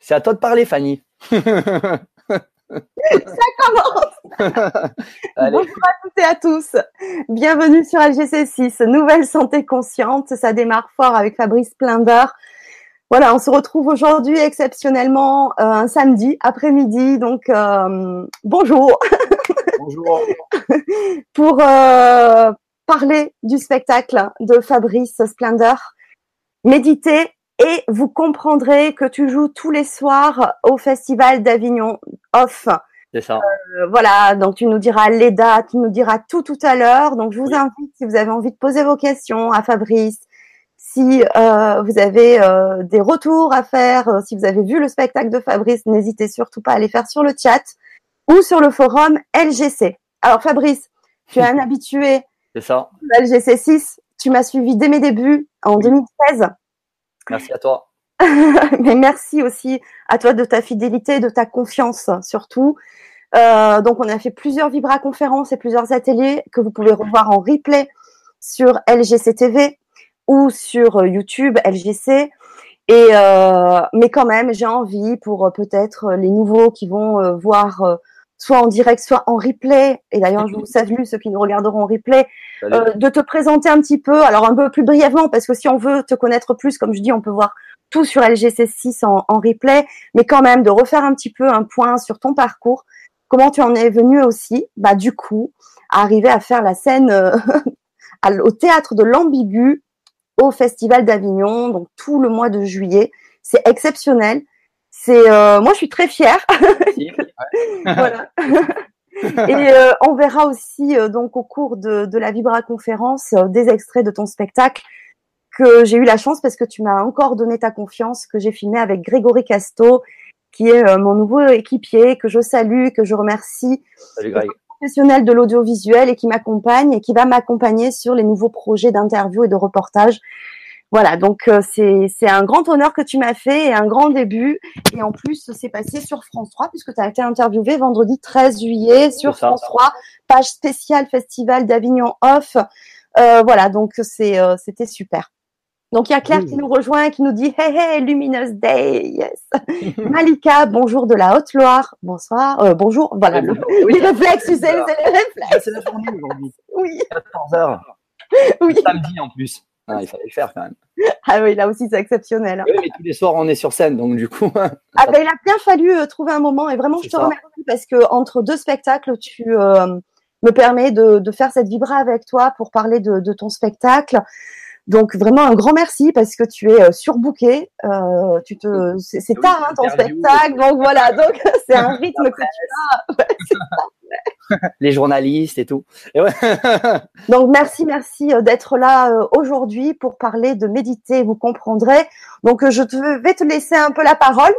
C'est à toi de parler, Fanny. Ça commence Bonjour à toutes et à tous. Bienvenue sur LGC6, Nouvelle Santé Consciente. Ça démarre fort avec Fabrice Plinder. Voilà, on se retrouve aujourd'hui exceptionnellement euh, un samedi après-midi. Donc, euh, bonjour. Bonjour. Pour euh, parler du spectacle de Fabrice Splendor, méditer et vous comprendrez que tu joues tous les soirs au Festival d'Avignon Off. C'est ça. Euh, voilà, donc tu nous diras les dates, tu nous diras tout tout à l'heure. Donc je vous invite, si vous avez envie de poser vos questions à Fabrice, si euh, vous avez euh, des retours à faire, euh, si vous avez vu le spectacle de Fabrice, n'hésitez surtout pas à les faire sur le chat ou sur le forum LGC. Alors Fabrice, tu es un habitué C'est ça. LGC 6, tu m'as suivi dès mes débuts en 2016. Merci à toi. Mais merci aussi à toi de ta fidélité, de ta confiance surtout. Euh, donc on a fait plusieurs Vibra conférences et plusieurs ateliers que vous pouvez revoir en replay sur LGC TV ou sur euh, YouTube LGC. Euh, mais quand même, j'ai envie pour peut-être les nouveaux qui vont voir soit en direct, soit en replay. Et d'ailleurs, je vous salue ceux qui nous regarderont en replay, euh, de te présenter un petit peu. Alors un peu plus brièvement, parce que si on veut te connaître plus, comme je dis, on peut voir tout sur LGC6 en, en replay, mais quand même de refaire un petit peu un point sur ton parcours. Comment tu en es venu aussi, bah du coup, à arriver à faire la scène euh, au théâtre de l'ambigu au Festival d'Avignon, donc tout le mois de juillet. C'est exceptionnel. C'est euh, moi, je suis très fière. Voilà. Et euh, on verra aussi euh, donc au cours de, de la Vibra conférence euh, des extraits de ton spectacle que j'ai eu la chance parce que tu m'as encore donné ta confiance que j'ai filmé avec Grégory Casto qui est mon nouveau équipier que je salue que je remercie Salut Greg. professionnel de l'audiovisuel et qui m'accompagne et qui va m'accompagner sur les nouveaux projets d'interview et de reportage. Voilà, donc euh, c'est un grand honneur que tu m'as fait et un grand début. Et en plus, c'est passé sur France 3 puisque tu as été interviewé vendredi 13 juillet sur. France 3, page spéciale Festival d'Avignon Off. Euh, voilà, donc c'est euh, c'était super. Donc il y a Claire Oui. qui nous rejoint et qui nous dit Hey hey Luminous Day, yes. Malika, bonjour de la Haute-Loire, bonsoir, euh, bonjour, voilà, le- Oui, les réflexes, tu sais, c'est les réflexes. c'est la journée aujourd'hui. Oui, 14h. oui. Samedi en plus. Ah, il fallait le faire quand même. Ah oui, là aussi, c'est exceptionnel. Oui, mais tous les soirs, on est sur scène, donc du coup. Ah ben, il a bien fallu euh, trouver un moment et vraiment, je te ça. remercie parce que entre deux spectacles, tu euh, me permets de, de faire cette vibra avec toi pour parler de, de ton spectacle. Donc vraiment un grand merci parce que tu es euh, surbooké. Euh, tu te, c'est c'est Oui, tard hein, ton spectacle, donc voilà. Donc c'est un rythme que tu les journalistes et tout. Et ouais. Donc merci, merci euh, d'être là euh, aujourd'hui pour parler de méditer, vous comprendrez. Donc je te, vais te laisser un peu la parole,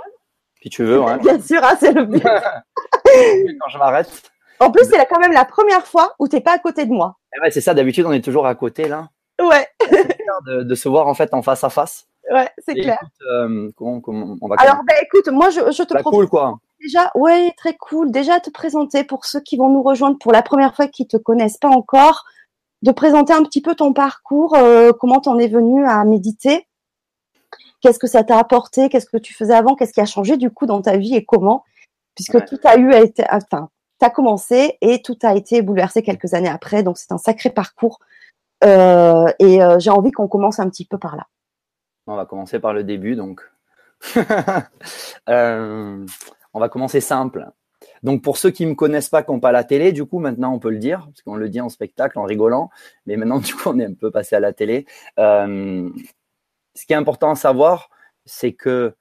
si tu veux, ouais. bien sûr, hein, c'est le but. Quand je m'arrête. En plus, c'est quand même la première fois où t'es pas à côté de moi. Ouais, c'est ça, d'habitude, on est toujours à côté, là. Ouais, De, de se voir, en fait, en face à face. ouais, c'est clair. écoute, euh, comment, comment on va Alors, ben écoute, moi je, je te Bah, propose cool, quoi. déjà, ouais, très cool, déjà te présenter pour ceux qui vont nous rejoindre pour la première fois, qui te connaissent pas encore, de présenter un petit peu ton parcours, euh, comment t'en es venu à méditer, qu'est-ce que ça t'a apporté, qu'est-ce que tu faisais avant, qu'est-ce qui a changé du coup dans ta vie et comment, puisque Ouais. tout a eu, a été, enfin, t'as commencé et tout a été bouleversé quelques années après, donc c'est un sacré parcours. Euh, et euh, j'ai envie qu'on commence un petit peu par là. On va commencer par le début, donc. Euh, on va commencer simple. Donc, pour ceux qui me connaissent pas, qui n'ont pas la télé, du coup, maintenant, on peut le dire, parce qu'on le dit en spectacle, en rigolant. Mais maintenant, du coup, on est un peu passé à la télé. Ce qui est important à savoir, c'est que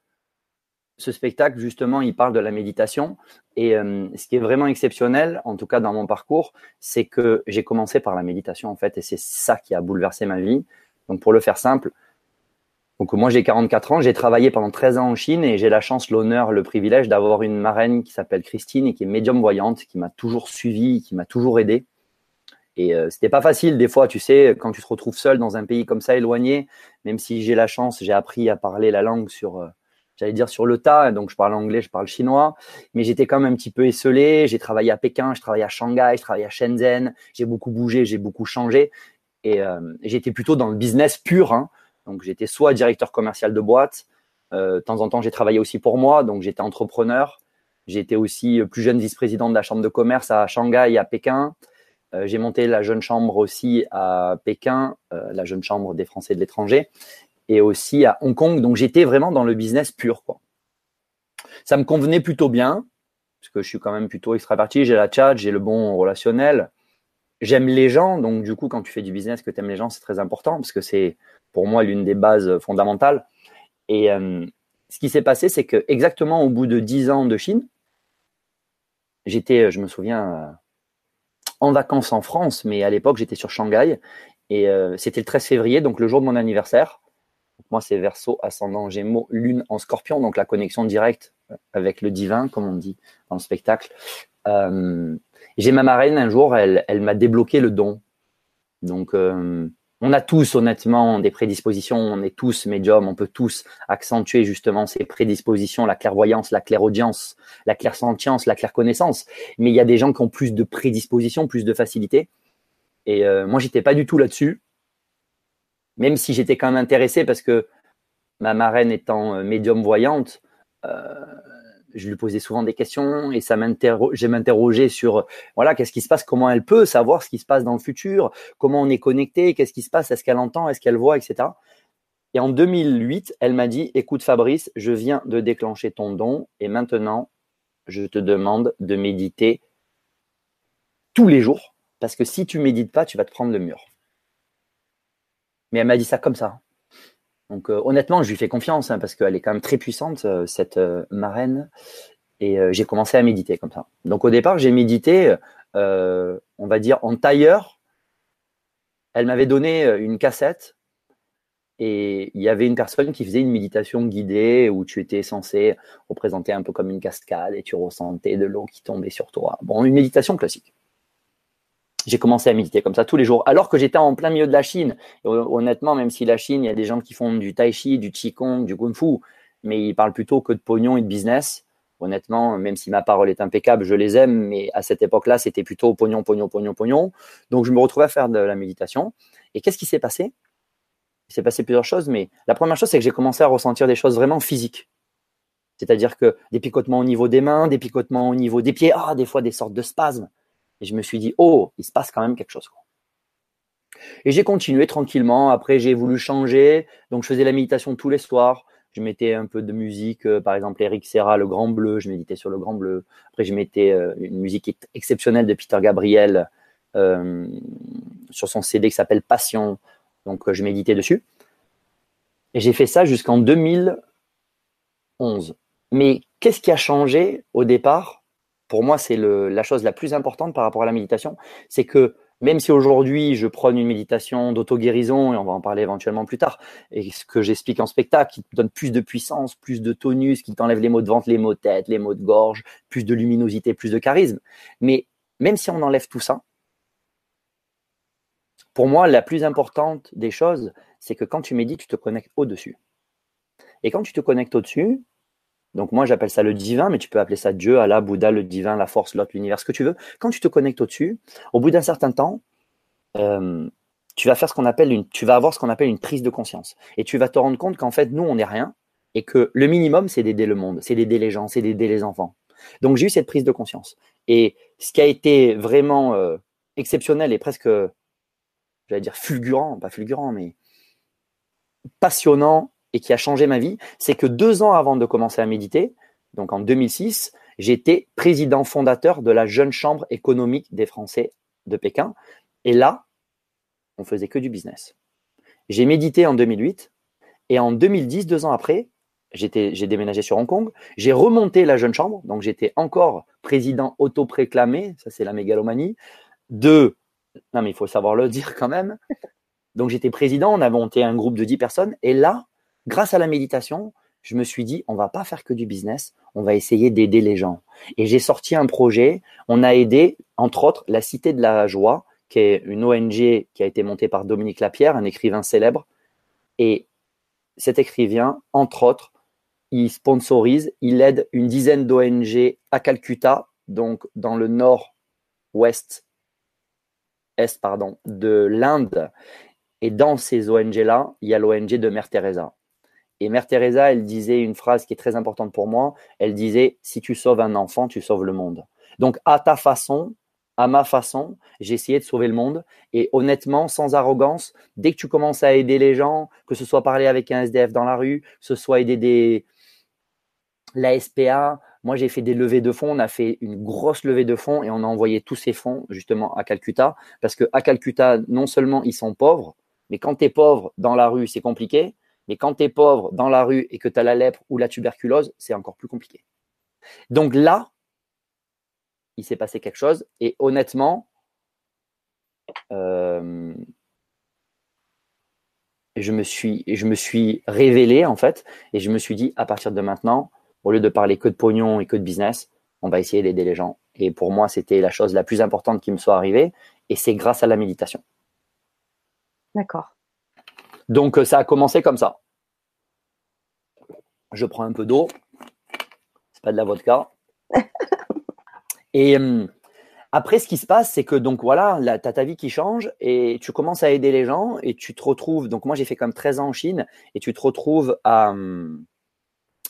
ce spectacle, justement, il parle de la méditation. Et euh, ce qui est vraiment exceptionnel, en tout cas dans mon parcours, c'est que j'ai commencé par la méditation, en fait, et c'est ça qui a bouleversé ma vie. Donc, pour le faire simple, donc moi j'ai 44 ans, j'ai travaillé pendant 13 ans en Chine et j'ai la chance, l'honneur, le privilège d'avoir une marraine qui s'appelle Christine et qui est médium voyante, qui m'a toujours suivi, qui m'a toujours aidé. Et euh, c'était pas facile des fois, tu sais, quand tu te retrouves seul dans un pays comme ça éloigné, même si j'ai la chance, j'ai appris à parler la langue sur, euh, j'allais dire sur le tas, donc je parle anglais, je parle chinois, mais j'étais quand même un petit peu esselé. J'ai travaillé à Pékin, je travaillais à Shanghai, je travaillais à Shenzhen, j'ai beaucoup bougé, j'ai beaucoup changé et euh, j'étais plutôt dans le business pur. Hein. Donc j'étais soit directeur commercial de boîte, de temps en temps, j'ai travaillé aussi pour moi, donc j'étais entrepreneur. Été aussi plus jeune vice-président de la chambre de commerce à Shanghai et à Pékin. j'ai monté la jeune chambre aussi à Pékin, la jeune chambre des Français de l'étranger, et aussi à Hong Kong. Donc j'étais vraiment dans le business pur, quoi. Ça me convenait plutôt bien, parce que je suis quand même plutôt extraverti, j'ai la chat, j'ai le bon relationnel. J'aime les gens, donc du coup, quand tu fais du business, que tu aimes les gens, c'est très important, parce que c'est pour moi l'une des bases fondamentales. Et euh, ce qui s'est passé, c'est que exactement au bout de 10 ans de Chine, j'étais, je me souviens, euh, en vacances en France, mais à l'époque, j'étais sur Shanghai. Et euh, c'était le 13 février, donc le jour de mon anniversaire. Moi, c'est Verseau, ascendant Gémeaux, Lune en Scorpion, donc la connexion directe avec le divin, comme on dit dans le spectacle. Euh, j'ai ma marraine un jour, elle, elle m'a débloqué le don. Donc, euh, on a tous honnêtement des prédispositions, on est tous médiums, on peut tous accentuer justement ces prédispositions, la clairvoyance, la clairaudience, la clairsentience, la clairconnaissance. Mais il y a des gens qui ont plus de prédispositions, plus de facilité. Et euh, moi, j'étais pas du tout là-dessus même si j'étais quand même intéressé parce que ma marraine étant euh, médium voyante, euh, je lui posais souvent des questions et ça j'ai m'interrogeais sur voilà qu'est-ce qui se passe, comment elle peut savoir ce qui se passe dans le futur, comment on est connecté, qu'est-ce qui se passe, est-ce qu'elle entend, est-ce qu'elle voit, etc. Et en 2008, elle m'a dit écoute Fabrice, je viens de déclencher ton don et maintenant je te demande de méditer tous les jours parce que si tu médites pas, tu vas te prendre le mur. Mais elle m'a dit ça comme ça. Donc euh, honnêtement, je lui fais confiance hein, parce qu'elle est quand même très puissante, euh, cette euh, marraine. Et j'ai commencé à méditer comme ça. Donc au départ, j'ai médité, on va dire, en tailleur. Elle m'avait donné une cassette et il y avait une personne qui faisait une méditation guidée où tu étais censé représenter un peu comme une cascade et tu ressentais de l'eau qui tombait sur toi. Bon, une méditation classique j'ai commencé à méditer comme ça tous les jours, alors que j'étais en plein milieu de la Chine. honnêtement, même si la Chine, il y a des gens qui font du tai chi, du qigong, du kung fu, mais ils parlent plutôt que de pognon et de business. Honnêtement, même si ma parole est impeccable, je les aime, mais à cette époque-là, c'était plutôt pognon, pognon, pognon, pognon. Donc, je me retrouvais à faire de la méditation. Et qu'est-ce qui s'est passé? Il s'est passé plusieurs choses, mais la première chose, c'est que j'ai commencé à ressentir des choses vraiment physiques. C'est-à-dire que des picotements au niveau des mains, des picotements au niveau des pieds, ah, des fois des sortes de spasmes. Et je me suis dit, oh, il se passe quand même quelque chose. Et j'ai continué tranquillement. Après, j'ai voulu changer. Donc, je faisais la méditation tous les soirs. Je mettais un peu de musique, euh, par exemple Eric Serra, Le Grand Bleu. Je méditais sur Le Grand Bleu. Après, je mettais euh, une musique exceptionnelle de Peter Gabriel euh, sur son CD qui s'appelle Passion. Donc, je méditais dessus. Et j'ai fait ça jusqu'en 2011. Mais qu'est-ce qui a changé au départ? Pour moi, c'est la chose la plus importante par rapport à la méditation. C'est que même si aujourd'hui je prône une méditation d'auto-guérison, et on va en parler éventuellement plus tard, et ce que j'explique en spectacle, qui te donne plus de puissance, plus de tonus, qui t'enlève les maux de ventre, les maux de tête, les maux de gorge, plus de luminosité, plus de charisme. Mais même si on enlève tout ça, pour moi, la plus importante des choses, c'est que quand tu médites, tu te connectes au-dessus. Et quand tu te connectes au-dessus, donc moi j'appelle ça le divin, mais tu peux appeler ça Dieu, Allah, Bouddha, le divin, la force, l'autre, l'univers, ce que tu veux. Quand tu te connectes au-dessus, au bout d'un certain temps, euh, tu vas faire ce qu'on appelle une, tu vas avoir ce qu'on appelle une prise de conscience, et tu vas te rendre compte qu'en fait nous on n'est rien, et que le minimum c'est d'aider le monde, c'est d'aider les gens, c'est d'aider les enfants. Donc j'ai eu cette prise de conscience. Et ce qui a été vraiment euh, exceptionnel et presque, j'allais dire fulgurant, pas fulgurant, mais passionnant et qui a changé ma vie, c'est que deux ans avant de commencer à méditer, donc en 2006, j'étais président fondateur de la jeune chambre économique des Français de Pékin. Et là, on faisait que du business. J'ai médité en 2008 et en 2010, deux ans après, j'ai déménagé sur Hong Kong. J'ai remonté la jeune chambre, donc j'étais encore président autoproclamé, ça c'est la mégalomanie, de, non mais il faut savoir le dire quand même. Donc j'étais président, on a monté un groupe de 10 personnes et là, grâce à la méditation, je me suis dit, on va pas faire que du business, on va essayer d'aider les gens. Et j'ai sorti un projet, on a aidé, entre autres, la Cité de la Joie, qui est une ONG qui a été montée par Dominique Lapierre, un écrivain célèbre. Et cet écrivain, entre autres, il sponsorise, il aide une dizaine d'ONG à Calcutta, donc dans le nord-ouest, est, de l'Inde. Et dans ces ONG-là, il y a l'ONG de Mère Teresa. Et Mère Teresa, elle disait une phrase qui est très importante pour moi. Elle disait Si tu sauves un enfant, tu sauves le monde. Donc, à ta façon, à ma façon, j'ai essayé de sauver le monde. Et honnêtement, sans arrogance, dès que tu commences à aider les gens, que ce soit parler avec un SDF dans la rue, que ce soit aider des, la SPA, moi j'ai fait des levées de fonds, on a fait une grosse levée de fonds et on a envoyé tous ces fonds justement à Calcutta. Parce que à Calcutta, non seulement ils sont pauvres, mais quand tu es pauvre dans la rue, c'est compliqué. Mais quand tu es pauvre dans la rue et que tu as la lèpre ou la tuberculose, c'est encore plus compliqué. Donc là, il s'est passé quelque chose. Et honnêtement, euh, je, me suis, je me suis révélé en fait, et je me suis dit, à partir de maintenant, au lieu de parler que de pognon et que de business, on va essayer d'aider les gens. Et pour moi, c'était la chose la plus importante qui me soit arrivée, et c'est grâce à la méditation. D'accord. Donc ça a commencé comme ça. Je prends un peu d'eau. C'est pas de la vodka. Et euh, après, ce qui se passe, c'est que donc voilà, tu as ta vie qui change et tu commences à aider les gens et tu te retrouves. Donc, moi, j'ai fait comme 13 ans en Chine et tu te retrouves à,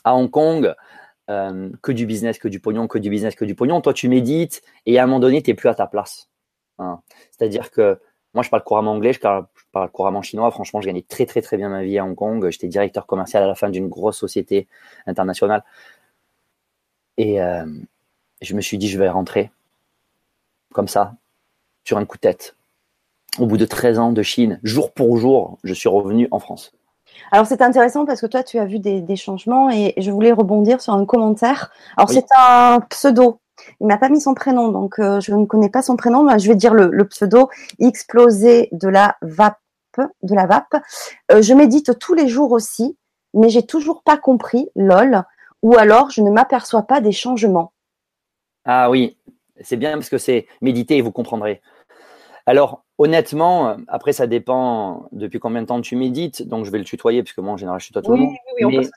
à Hong Kong. Euh, que du business, que du pognon, que du business, que du pognon. Toi, tu médites et à un moment donné, tu n'es plus à ta place. Hein. C'est-à-dire que moi, je parle couramment anglais, je parle, je parle, couramment chinois. Franchement, je gagnais très, très, très bien ma vie à Hong Kong. J'étais directeur commercial à la fin d'une grosse société internationale. Et, euh, je me suis dit, je vais rentrer comme ça, sur un coup de tête. Au bout de 13 ans de Chine, jour pour jour, je suis revenu en France. Alors c'est intéressant parce que toi tu as vu des, changements et je voulais rebondir sur un commentaire. Alors c'est un pseudo. Il m'a pas mis son prénom donc euh, je ne connais pas son prénom. Mais je vais dire le, pseudo explosé de la vape de la vape. Euh, je médite tous les jours aussi, mais j'ai toujours pas compris lol. Ou alors je ne m'aperçois pas des changements. Ah oui, c'est bien parce que c'est méditer et vous comprendrez. Alors, honnêtement, après, ça dépend depuis combien de temps tu médites. Donc, je vais le tutoyer parce que moi, en général, je tutoie tout le monde. Oui,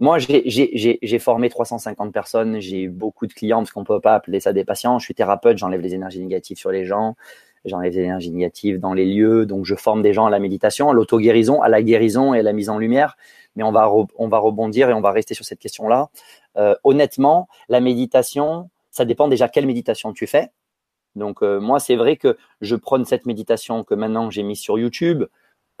moi, j'ai formé 350 personnes. J'ai eu beaucoup de clients parce qu'on ne peut pas appeler ça des patients. Je suis thérapeute, j'enlève les énergies négatives sur les gens. J'enlève les énergies négatives dans les lieux. Donc, je forme des gens à la méditation, à l'auto-guérison, à la guérison et à la mise en lumière. Mais on va, on va rebondir et on va rester sur cette question-là. Euh, honnêtement, la méditation, ça dépend déjà quelle méditation tu fais. Donc euh, moi, c'est vrai que je prône cette méditation que maintenant j'ai mise sur YouTube.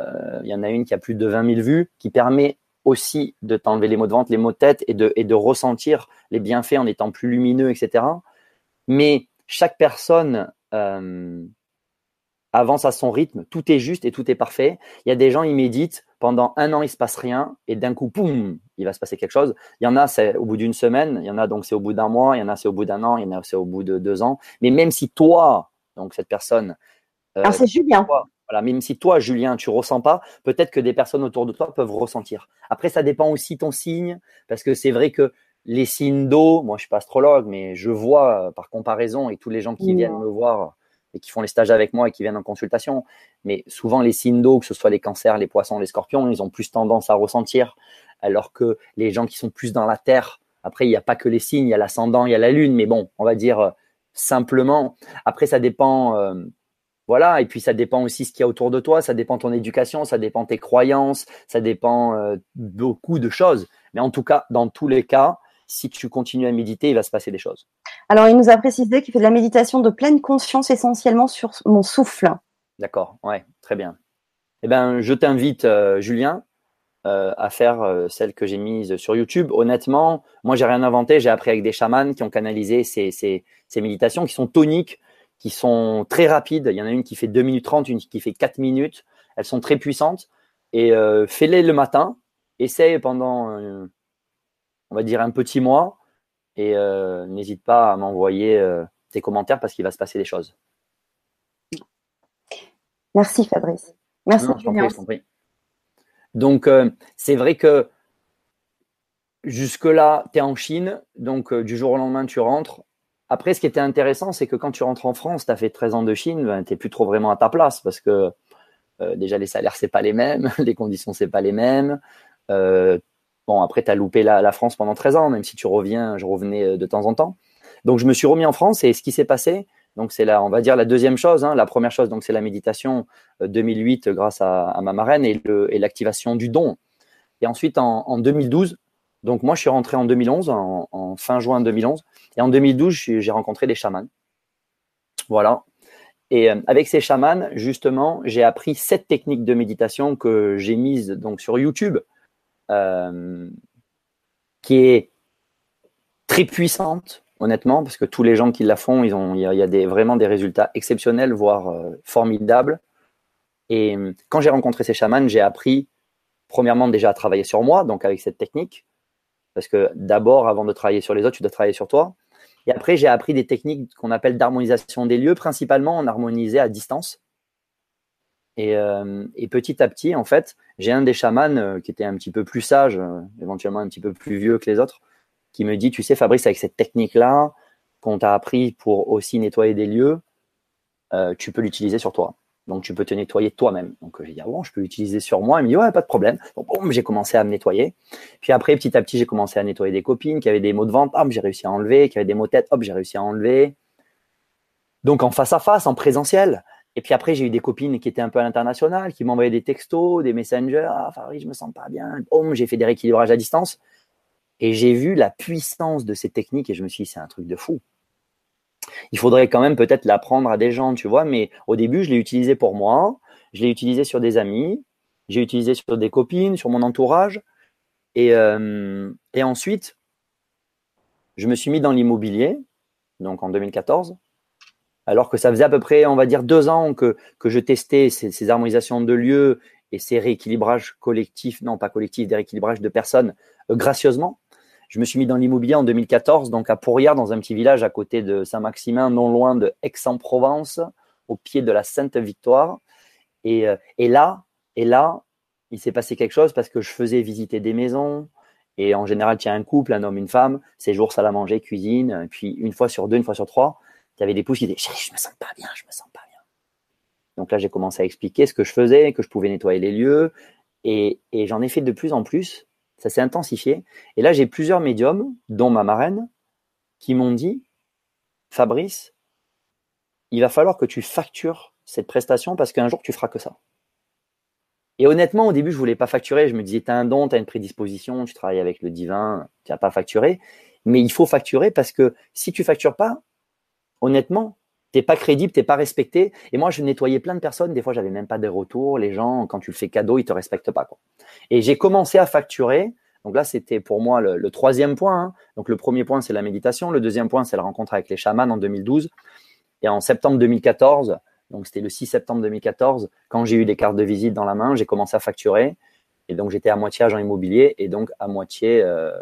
Euh, il y en a une qui a plus de 20 000 vues, qui permet aussi de t'enlever les maux de ventre, les maux de tête et de, et de ressentir les bienfaits en étant plus lumineux, etc. Mais chaque personne euh, avance à son rythme, tout est juste et tout est parfait. Il y a des gens, ils méditent, pendant un an, il se passe rien, et d'un coup, poum, il va se passer quelque chose. Il y en a, c'est au bout d'une semaine, il y en a donc c'est au bout d'un mois, il y en a c'est au bout d'un an, il y en a c'est au bout de deux ans. Mais même si toi, donc cette personne, euh, alors c'est Julien. Voilà, même si toi, Julien, tu ressens pas, peut-être que des personnes autour de toi peuvent ressentir. Après, ça dépend aussi ton signe, parce que c'est vrai que les signes d'eau, moi je suis pas astrologue, mais je vois euh, par comparaison et tous les gens qui viennent me voir et qui font les stages avec moi et qui viennent en consultation. Mais souvent, les signes d'eau, que ce soit les cancers, les poissons, les scorpions, ils ont plus tendance à ressentir, alors que les gens qui sont plus dans la terre, après, il n'y a pas que les signes, il y a l'ascendant, il y a la lune, mais bon, on va dire euh, simplement. Après, ça dépend. Euh, voilà, et puis ça dépend aussi ce qu'il y a autour de toi, ça dépend ton éducation, ça dépend tes croyances, ça dépend euh, beaucoup de choses. Mais en tout cas, dans tous les cas, si tu continues à méditer, il va se passer des choses. Alors, il nous a précisé qu'il fait de la méditation de pleine conscience essentiellement sur mon souffle. D'accord, ouais, très bien. Eh bien, je t'invite, euh, Julien, euh, à faire euh, celle que j'ai mise sur YouTube. Honnêtement, moi, j'ai rien inventé. J'ai appris avec des chamans qui ont canalisé ces, ces, méditations qui sont toniques, qui sont très rapides. Il y en a une qui fait 2 minutes 30, une qui fait 4 minutes. Elles sont très puissantes. Et fais-les le matin. Essaye pendant, on va dire, un petit mois et euh, n'hésite pas à m'envoyer euh, tes commentaires parce qu'il va se passer des choses. Merci Fabrice. Merci Donc euh, c'est vrai que jusque-là, tu es en Chine, donc du jour au lendemain, tu rentres. Après, ce qui était intéressant, c'est que quand tu rentres en France, tu as fait 13 ans de Chine, ben, tu n'es plus trop vraiment à ta place parce que déjà les salaires, c'est pas les mêmes, les conditions, c'est pas les mêmes. Bon, après, tu as loupé la, France pendant 13 ans, même si tu reviens, je revenais euh, de temps en temps. Donc, je me suis remis en France et ce qui s'est passé, donc c'est là, on va dire la deuxième chose. Hein. la première chose, donc c'est la méditation 2008 euh, grâce à, ma marraine et l'activation du don. Et ensuite, en, 2012, donc moi, je suis rentré en 2011, en, fin juin 2011. Et en 2012, j'ai rencontré des chamans. Voilà. Et euh, avec ces chamans, justement, j'ai appris sept techniques de méditation que j'ai mises donc sur YouTube, euh, qui est très puissante, honnêtement, parce que tous les gens qui la font, ils ont, il y a, des, vraiment des résultats exceptionnels, voire euh, formidables. Et quand j'ai rencontré ces chamans, j'ai appris premièrement déjà à travailler sur moi, donc avec cette technique, parce que d'abord, avant de travailler sur les autres, tu dois travailler sur toi. Et après, j'ai appris des techniques qu'on appelle d'harmonisation des lieux, principalement en harmonisé à distance. Et, euh, petit à petit, en fait, j'ai un des chamans euh, qui était un petit peu plus sage, euh, éventuellement un petit peu plus vieux que les autres, qui me dit, tu sais, Fabrice, avec cette technique-là qu'on t'a appris pour aussi nettoyer des lieux, tu peux l'utiliser sur toi. Donc, tu peux te nettoyer toi-même. Donc, j'ai dit, ah bon, je peux l'utiliser sur moi. Il me dit, ouais, pas de problème. Donc, j'ai commencé à me nettoyer. Puis après, petit à petit, j'ai commencé à nettoyer des copines qui avaient des maux de vente. Hop, j'ai réussi à enlever. Qui avaient des maux de tête. Hop, j'ai réussi à enlever. Donc, en face à face, en présentiel. Et puis après, j'ai eu des copines qui étaient un peu à l'international, qui m'envoyaient des textos, des messengers. Ah, Farid, je me sens pas bien. Boum, j'ai fait des rééquilibrages à distance. Et j'ai vu la puissance de ces techniques et je me suis dit, c'est un truc de fou il faudrait quand même peut-être l'apprendre à des gens, tu vois. Mais au début, je l'ai utilisé pour moi, je l'ai utilisé sur des amis, j'ai utilisé sur des copines, sur mon entourage. Et, euh, ensuite, je me suis mis dans l'immobilier, donc en 2014, alors que ça faisait à peu près, on va dire, deux ans que, que je testais ces, ces harmonisations de lieux et ces rééquilibrages collectifs, non pas collectifs, des rééquilibrages de personnes euh, gracieusement. Je me suis mis dans l'immobilier en 2014, donc à Pourrières, dans un petit village à côté de Saint-Maximin, non loin de Aix-en-Provence, au pied de la Sainte-Victoire. Et, euh, et, là, et là, il s'est passé quelque chose parce que je faisais visiter des maisons. Et en général, tu as un couple, un homme, une femme, ces jours, salle à manger, cuisine. Et puis une fois sur deux, une fois sur trois, tu avais des pouces qui disaient je me sens pas bien, je me sens pas bien. Donc là, j'ai commencé à expliquer ce que je faisais, que je pouvais nettoyer les lieux. Et j'en ai fait de plus en plus ça s'est intensifié. Et là, j'ai plusieurs médiums, dont ma marraine, qui m'ont dit, Fabrice, il va falloir que tu factures cette prestation parce qu'un jour, tu feras que ça. Et honnêtement, au début, je voulais pas facturer. Je me disais, tu as un don, tu as une prédisposition, tu travailles avec le divin, tu n'as pas facturé. Mais il faut facturer parce que si tu factures pas, honnêtement, t'es pas crédible, t'es pas respecté. Et moi, je nettoyais plein de personnes. Des fois, j'avais même pas de retour. Les gens, quand tu le fais cadeau, ils te respectent pas. Et j'ai commencé à facturer. Donc là, c'était pour moi le, troisième point. Hein. Donc le premier point, c'est la méditation. Le deuxième point, c'est la rencontre avec les chamans en 2012. Et en septembre 2014, donc c'était le 6 septembre 2014, quand j'ai eu des cartes de visite dans la main, j'ai commencé à facturer. Et donc j'étais à moitié agent immobilier et donc à moitié, euh,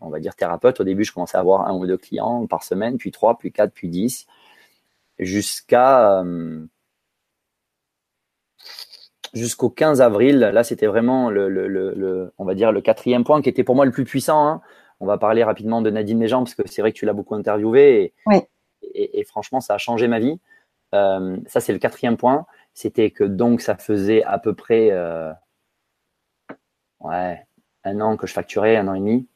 on va dire thérapeute. Au début, je commençais à avoir un ou deux clients par semaine, puis trois, puis quatre, puis dix jusqu'à euh, jusqu'au 15 avril. Là, c'était vraiment le, le, le, on va dire le quatrième point qui était pour moi le plus puissant. Hein. On va parler rapidement de Nadine Méjean parce que c'est vrai que tu l'as beaucoup interviewé et, et, franchement, ça a changé ma vie. Euh, ça, c'est le quatrième point. C'était que donc ça faisait à peu près euh, ouais, un an que je facturais, un an et demi.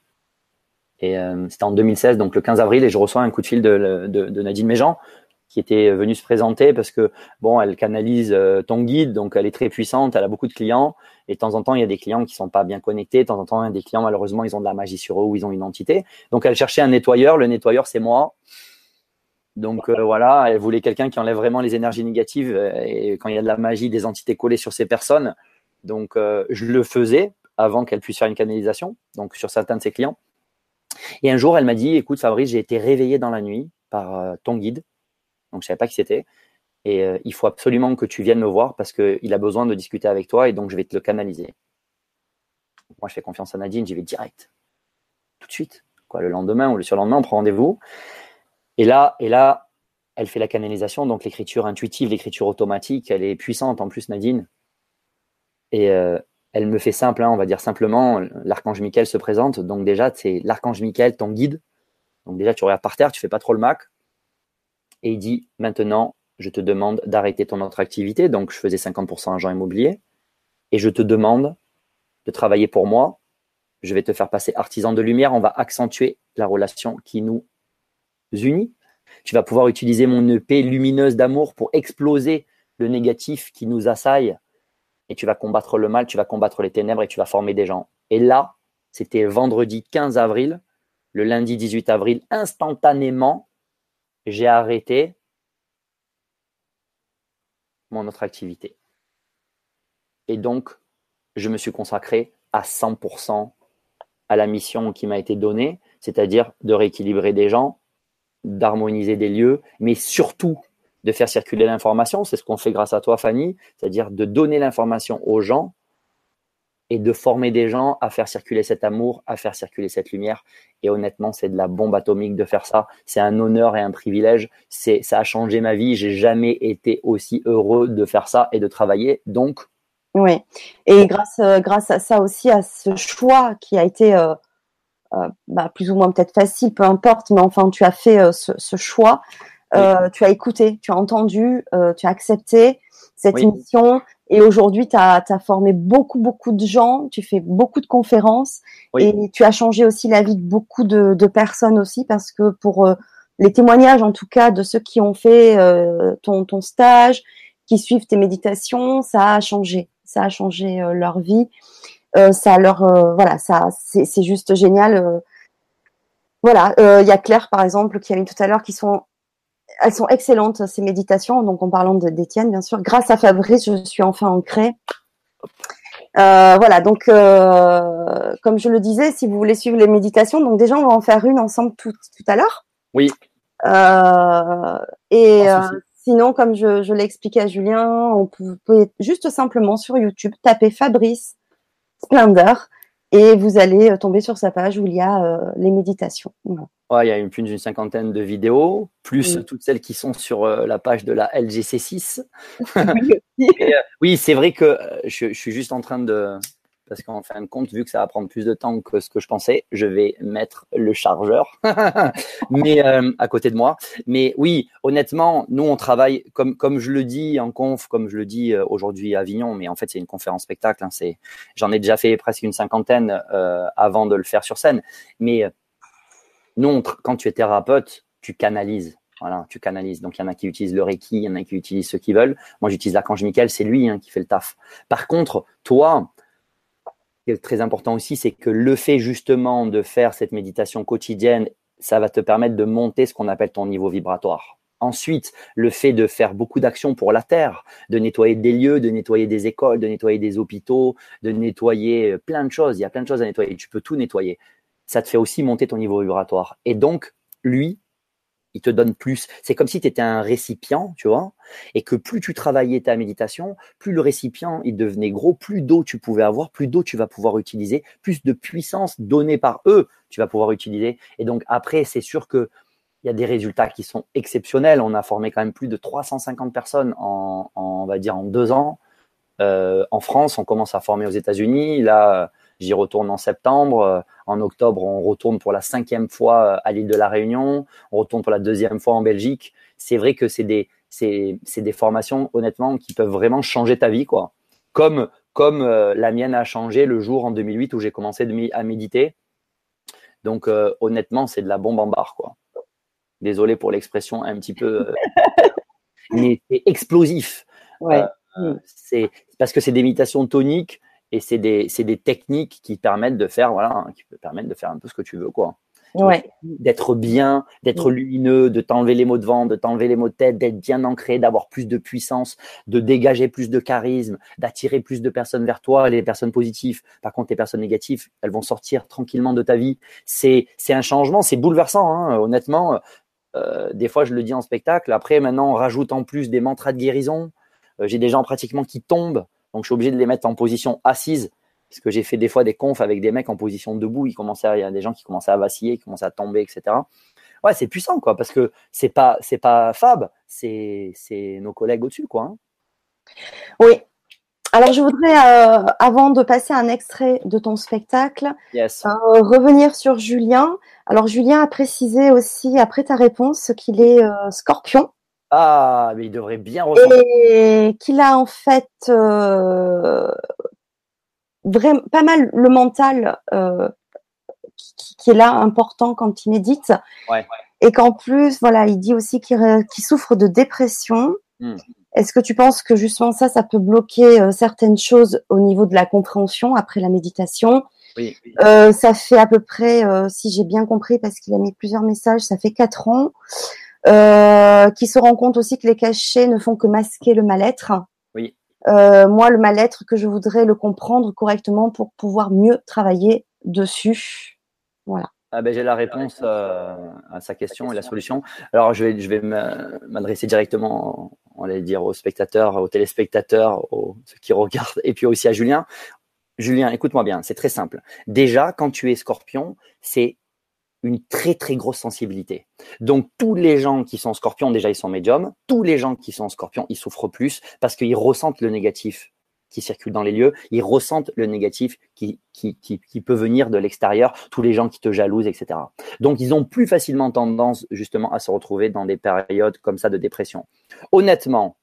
Et euh, c'était en 2016, donc le 15 avril, et je reçois un coup de fil de, de, de Nadine Méjean qui était venue se présenter parce que bon, elle canalise euh, ton guide, donc elle est très puissante, elle a beaucoup de clients et de temps en temps il y a des clients qui sont pas bien connectés, de temps en temps il y a des clients malheureusement ils ont de la magie sur eux ou ils ont une entité. Donc elle cherchait un nettoyeur, le nettoyeur c'est moi. Donc euh, voilà, elle voulait quelqu'un qui enlève vraiment les énergies négatives euh, et quand il y a de la magie, des entités collées sur ces personnes. Donc je le faisais avant qu'elle puisse faire une canalisation, donc sur certains de ses clients. Et un jour, elle m'a dit, écoute Fabrice, j'ai été réveillé dans la nuit par ton guide donc je savais pas qui c'était. Et euh, il faut absolument que tu viennes me voir parce qu'il a besoin de discuter avec toi et donc je vais te le canaliser. moi, je fais confiance à Nadine, j'y vais direct, tout de suite. Quoi, le lendemain ou le surlendemain, on prend rendez-vous. Et là, et là, elle fait la canalisation, donc l'écriture intuitive, l'écriture automatique, elle est puissante en plus, Nadine. Et euh, elle me fait simple, hein, on va dire simplement, l'archange Michael se présente. Donc déjà, c'est l'archange Michael, ton guide. Donc déjà, tu regardes par terre, tu fais pas trop le Mac et il dit maintenant, je te demande d'arrêter ton autre activité. Donc, je faisais 50% agent immobilier et je te demande de travailler pour moi. Je vais te faire passer artisan de lumière. On va accentuer la relation qui nous unit. Tu vas pouvoir utiliser mon épée lumineuse d'amour pour exploser le négatif qui nous assaille et tu vas combattre le mal, tu vas combattre les ténèbres et tu vas former des gens. Et là, c'était vendredi 15 avril, le lundi 18 avril, instantanément, j'ai arrêté mon autre activité. Et donc, je me suis consacré à 100% à la mission qui m'a été donnée, c'est-à-dire de rééquilibrer des gens, d'harmoniser des lieux, mais surtout de faire circuler l'information. C'est ce qu'on fait grâce à toi, Fanny, c'est-à-dire de donner l'information aux gens et de former des gens à faire circuler cet amour, à faire circuler cette lumière. Et honnêtement, c'est de la bombe atomique de faire ça. C'est un honneur et un privilège. C'est, ça a changé ma vie. J'ai jamais été aussi heureux de faire ça et de travailler. Donc, oui. Et grâce, euh, grâce à ça aussi, à ce choix qui a été euh, euh, bah, plus ou moins peut-être facile, peu importe, mais enfin, tu as fait ce, choix. Tu as écouté, tu as entendu, tu as accepté cette émission. Et aujourd'hui, tu as, formé beaucoup, beaucoup de gens, tu fais beaucoup de conférences et tu as changé aussi la vie de beaucoup de, personnes aussi parce que pour les témoignages, en tout cas, de ceux qui ont fait ton, ton stage, qui suivent tes méditations, ça a changé ça a changé euh, leur vie. Euh, ça leur, euh, voilà, ça, c'est juste génial. voilà, il y a Claire par exemple qui a mis tout à l'heure qui sont elles sont excellentes ces méditations. Donc en parlant d'Étienne, bien sûr, grâce à Fabrice, je suis enfin ancrée. voilà, donc comme je le disais, si vous voulez suivre les méditations, donc déjà on va en faire une ensemble tout, tout à l'heure. Oui. et Sinon, comme je, l'ai expliqué à Julien, on peut, juste simplement sur YouTube taper Fabrice Splendor et vous allez euh, tomber sur sa page où il y a euh, les méditations. Il y a une, plus d'une cinquantaine de vidéos, plus toutes celles qui sont sur euh, la page de la LGC6. oui, c'est vrai que je, suis juste en train de, parce qu'en fin de compte, vu que ça va prendre plus de temps que ce que je pensais, je vais mettre le chargeur mais euh, à côté de moi. Mais oui, honnêtement, nous on travaille comme comme je le dis en conf, comme je le dis euh, aujourd'hui à Avignon, mais en fait c'est une conférence spectacle. Hein, c'est j'en ai déjà fait presque une cinquantaine euh, avant de le faire sur scène. Mais nous, quand tu es thérapeute, tu canalises. Voilà, tu canalises. Donc, il y en a qui utilisent le Reiki, il y en a qui utilisent ceux qui veulent. Moi, j'utilise l'archange Michael, c'est lui hein, qui fait le taf. Par contre, toi, qui est très important aussi, c'est que le fait justement de faire cette méditation quotidienne, ça va te permettre de monter ce qu'on appelle ton niveau vibratoire. Ensuite, le fait de faire beaucoup d'actions pour la Terre, de nettoyer des lieux, de nettoyer des écoles, de nettoyer des hôpitaux, de nettoyer euh, plein de choses. Il y a plein de choses à nettoyer. Tu peux tout nettoyer. Ça te fait aussi monter ton niveau vibratoire. Et donc, lui, il te donne plus. C'est comme si tu étais un récipient, tu vois, et que plus tu travaillais ta méditation, plus le récipient il devenait gros, plus d'eau tu pouvais avoir, plus d'eau tu vas pouvoir utiliser, plus de puissance donnée par eux tu vas pouvoir utiliser. Et donc après, c'est sûr que il y a des résultats qui sont exceptionnels. On a formé quand même plus de 350 personnes en, on va dire en deux ans. Euh, en France, on commence à former aux États-Unis. Là, J'y retourne en septembre. Euh, en octobre, on retourne pour la cinquième fois euh, à l'île de la Réunion. On retourne pour la deuxième fois en Belgique. C'est vrai que c'est des, c'est, des formations, honnêtement, qui peuvent vraiment changer ta vie, quoi. Comme, comme euh, la mienne a changé le jour en 2008 où j'ai commencé à méditer. Donc, honnêtement, c'est de la bombe en barre, quoi. Désolé pour l'expression un petit peu, mais c'est explosif. Ouais. c'est parce que c'est des méditations toniques et c'est des, des, techniques qui permettent de faire voilà qui permettent de faire un peu ce que tu veux quoi. Ouais. d'être bien d'être lumineux de t'enlever les mots de vent de t'enlever les mots de tête d'être bien ancré d'avoir plus de puissance de dégager plus de charisme d'attirer plus de personnes vers toi les personnes positives. Par contre les personnes négatives elles vont sortir tranquillement de ta vie. C'est c'est un changement c'est bouleversant hein, honnêtement. Euh, des fois je le dis en spectacle. Après maintenant on rajoute en plus des mantras de guérison. Euh, j'ai des gens pratiquement qui tombent donc, je suis obligé de les mettre en position assise, parce que j'ai fait des fois des confs avec des mecs en position debout. Ils commençaient, il y a des gens qui commençaient à vaciller, qui commençaient à tomber, etc. Ouais, c'est puissant, quoi, parce que c'est pas, c'est pas Fab, c'est, c'est nos collègues au-dessus, quoi. Hein. Oui. Alors, je voudrais, euh, avant de passer un extrait de ton spectacle, euh, revenir sur Julien. Alors, Julien a précisé aussi, après ta réponse, qu'il est euh, scorpion. Ah, mais il devrait bien ressentir. Et qu'il a en fait euh, vraiment pas mal le mental euh, qui, est là important quand il médite. Ouais. Et qu'en plus, voilà, il dit aussi qu'il souffre de dépression. Hmm. Est-ce que tu penses que justement ça, ça peut bloquer euh, certaines choses au niveau de la compréhension après la méditation? Oui, Euh, ça fait à peu près, euh, si j'ai bien compris, parce qu'il a mis plusieurs messages, ça fait quatre ans, euh, qu'il se rend compte aussi que les cachets ne font que masquer le mal-être. Oui. Euh, moi, le mal-être, que je voudrais le comprendre correctement pour pouvoir mieux travailler dessus. Voilà. Ah ben, j'ai la réponse euh, à sa question et la solution. Alors je vais, je vais m'adresser directement, on va dire, aux spectateurs, aux téléspectateurs, aux ceux qui regardent, et puis aussi à Julien. Julien, écoute-moi bien, c'est très simple. Déjà, quand tu es scorpion, c'est une très très grosse sensibilité. Donc tous les gens qui sont scorpions, déjà ils sont médiums. Tous les gens qui sont scorpions, ils souffrent plus parce qu'ils ressentent le négatif qui circulent dans les lieux, ils ressentent le négatif qui, qui, qui, qui peut venir de l'extérieur, tous les gens qui te jalousent, etc. Donc, ils ont plus facilement tendance justement à se retrouver dans des périodes comme ça de dépression. Honnêtement,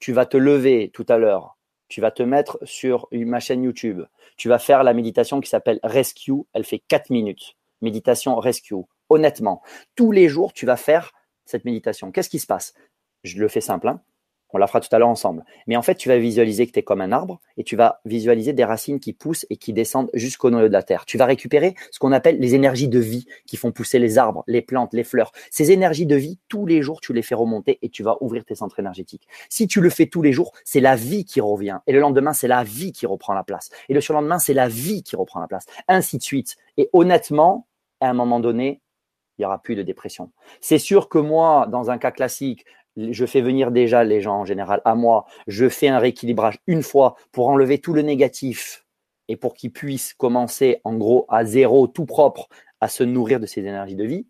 tu vas te lever tout à l'heure, tu vas te mettre sur ma chaîne YouTube, tu vas faire la méditation qui s'appelle Rescue, elle fait 4 minutes. Méditation Rescue. Honnêtement, tous les jours, tu vas faire cette méditation. Qu'est-ce qui se passe? Je le fais simple. Hein on la fera tout à l'heure ensemble. Mais en fait, tu vas visualiser que tu es comme un arbre et tu vas visualiser des racines qui poussent et qui descendent jusqu'au noyau de la terre. Tu vas récupérer ce qu'on appelle les énergies de vie qui font pousser les arbres, les plantes, les fleurs. Ces énergies de vie, tous les jours, tu les fais remonter et tu vas ouvrir tes centres énergétiques. Si tu le fais tous les jours, c'est la vie qui revient. Et le lendemain, c'est la vie qui reprend la place. Et le surlendemain, c'est la vie qui reprend la place. Ainsi de suite. Et honnêtement, à un moment donné, il n'y aura plus de dépression. C'est sûr que moi, dans un cas classique, je fais venir déjà les gens en général à moi, je fais un rééquilibrage une fois pour enlever tout le négatif et pour qu'ils puissent commencer en gros à zéro, tout propre, à se nourrir de ces énergies de vie.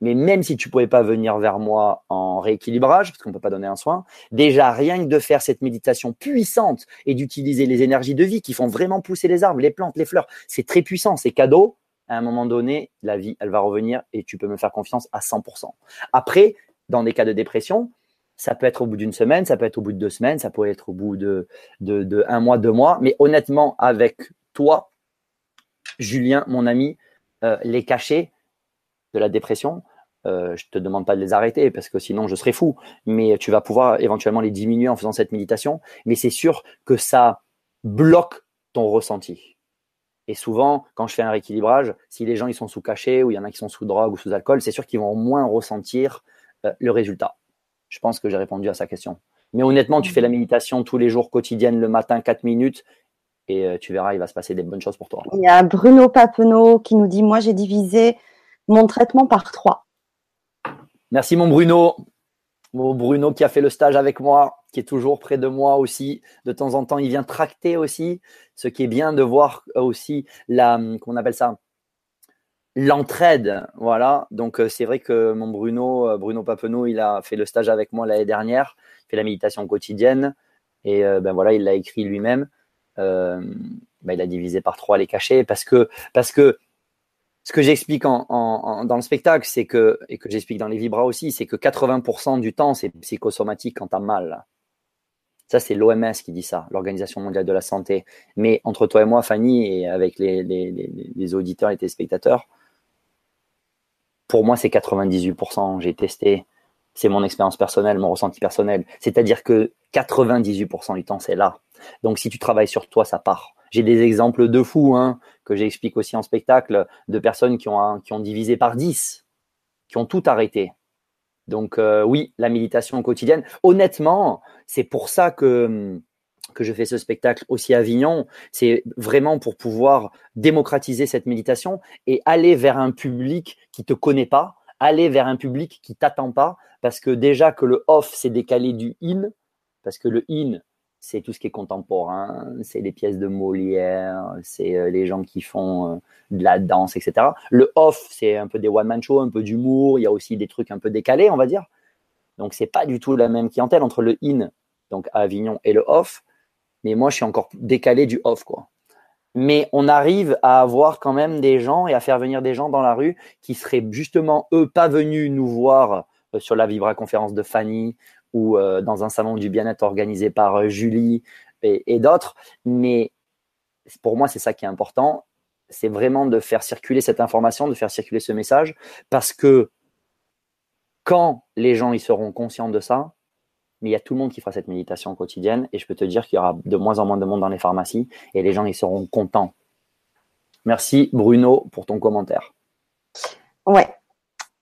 Mais même si tu ne pouvais pas venir vers moi en rééquilibrage, parce qu'on ne peut pas donner un soin, déjà rien que de faire cette méditation puissante et d'utiliser les énergies de vie qui font vraiment pousser les arbres, les plantes, les fleurs, c'est très puissant, c'est cadeau. À un moment donné, la vie, elle va revenir et tu peux me faire confiance à 100%. Après, dans des cas de dépression, ça peut être au bout d'une semaine, ça peut être au bout de deux semaines, ça peut être au bout de, un mois, deux mois. Mais honnêtement, avec toi, Julien, mon ami, euh, les cachets de la dépression, euh, je te demande pas de les arrêter parce que sinon je serais fou. Mais tu vas pouvoir éventuellement les diminuer en faisant cette méditation. Mais c'est sûr que ça bloque ton ressenti. Et souvent, quand je fais un rééquilibrage, si les gens ils sont sous cachet ou il y en a qui sont sous drogue ou sous alcool, c'est sûr qu'ils vont moins ressentir euh, le résultat. Je pense que j'ai répondu à sa question. Mais honnêtement, tu fais la méditation tous les jours quotidienne le matin, 4 minutes, et euh, tu verras, il va se passer des bonnes choses pour toi. Il y a Bruno Papenot qui nous dit Moi, j'ai divisé mon traitement par 3. Merci, mon Bruno. Mon Bruno qui a fait le stage avec moi, qui est toujours près de moi aussi. De temps en temps, il vient tracter aussi. Ce qui est bien de voir aussi la, qu'on appelle ça, l'entraide, voilà. Donc euh, c'est vrai que mon Bruno, euh, Bruno Papenot, il a fait le stage avec moi l'année dernière, fait la méditation quotidienne et euh, ben voilà, il l'a écrit lui-même. Ben, il a divisé par trois les cachets parce que parce que ce que j'explique en, dans le spectacle, c'est que et que j'explique dans les vibras aussi, c'est que 80% du temps c'est psychosomatique quand t'as mal. Ça, c'est l'OMS qui dit ça, l'Organisation mondiale de la santé. Mais entre toi et moi, Fanny, et avec les, auditeurs et les téléspectateurs, pour moi, c'est 98%. J'ai testé. C'est mon expérience personnelle, mon ressenti personnel. C'est-à-dire que 98% du temps, c'est là. Donc, si tu travailles sur toi, ça part. J'ai des exemples de fous hein, que j'explique aussi en spectacle de personnes qui ont, qui ont divisé par 10, qui ont tout arrêté. Donc euh, oui, la méditation quotidienne. Honnêtement, c'est pour ça que que je fais ce spectacle aussi à Avignon, c'est vraiment pour pouvoir démocratiser cette méditation et aller vers un public qui te connaît pas, aller vers un public qui t'attend pas, parce que déjà que le off s'est décalé du in, parce que le in, c'est tout ce qui est contemporain, c'est les pièces de Molière, c'est euh, les gens qui font euh, de la danse, etc. Le off, c'est un peu des one-man show, un peu d'humour, il y a aussi des trucs un peu décalés, on va dire. Donc c'est pas du tout la même clientèle entre le in, donc à Avignon, et le off. Mais moi, je suis encore décalé du off, quoi. Mais on arrive à avoir quand même des gens et à faire venir des gens dans la rue qui seraient justement, eux, pas venus nous voir euh, sur la Vibra conférence de Fanny ou euh, dans un salon du bien-être organisé par euh, Julie et, d'autres. Mais pour moi, c'est ça qui est important. C'est vraiment de faire circuler cette information, de faire circuler ce message, parce que quand les gens ils seront conscients de ça, mais il y a tout le monde qui fera cette méditation quotidienne et je peux te dire qu'il y aura de moins en moins de monde dans les pharmacies et les gens ils seront contents. Merci Bruno pour ton commentaire. Ouais.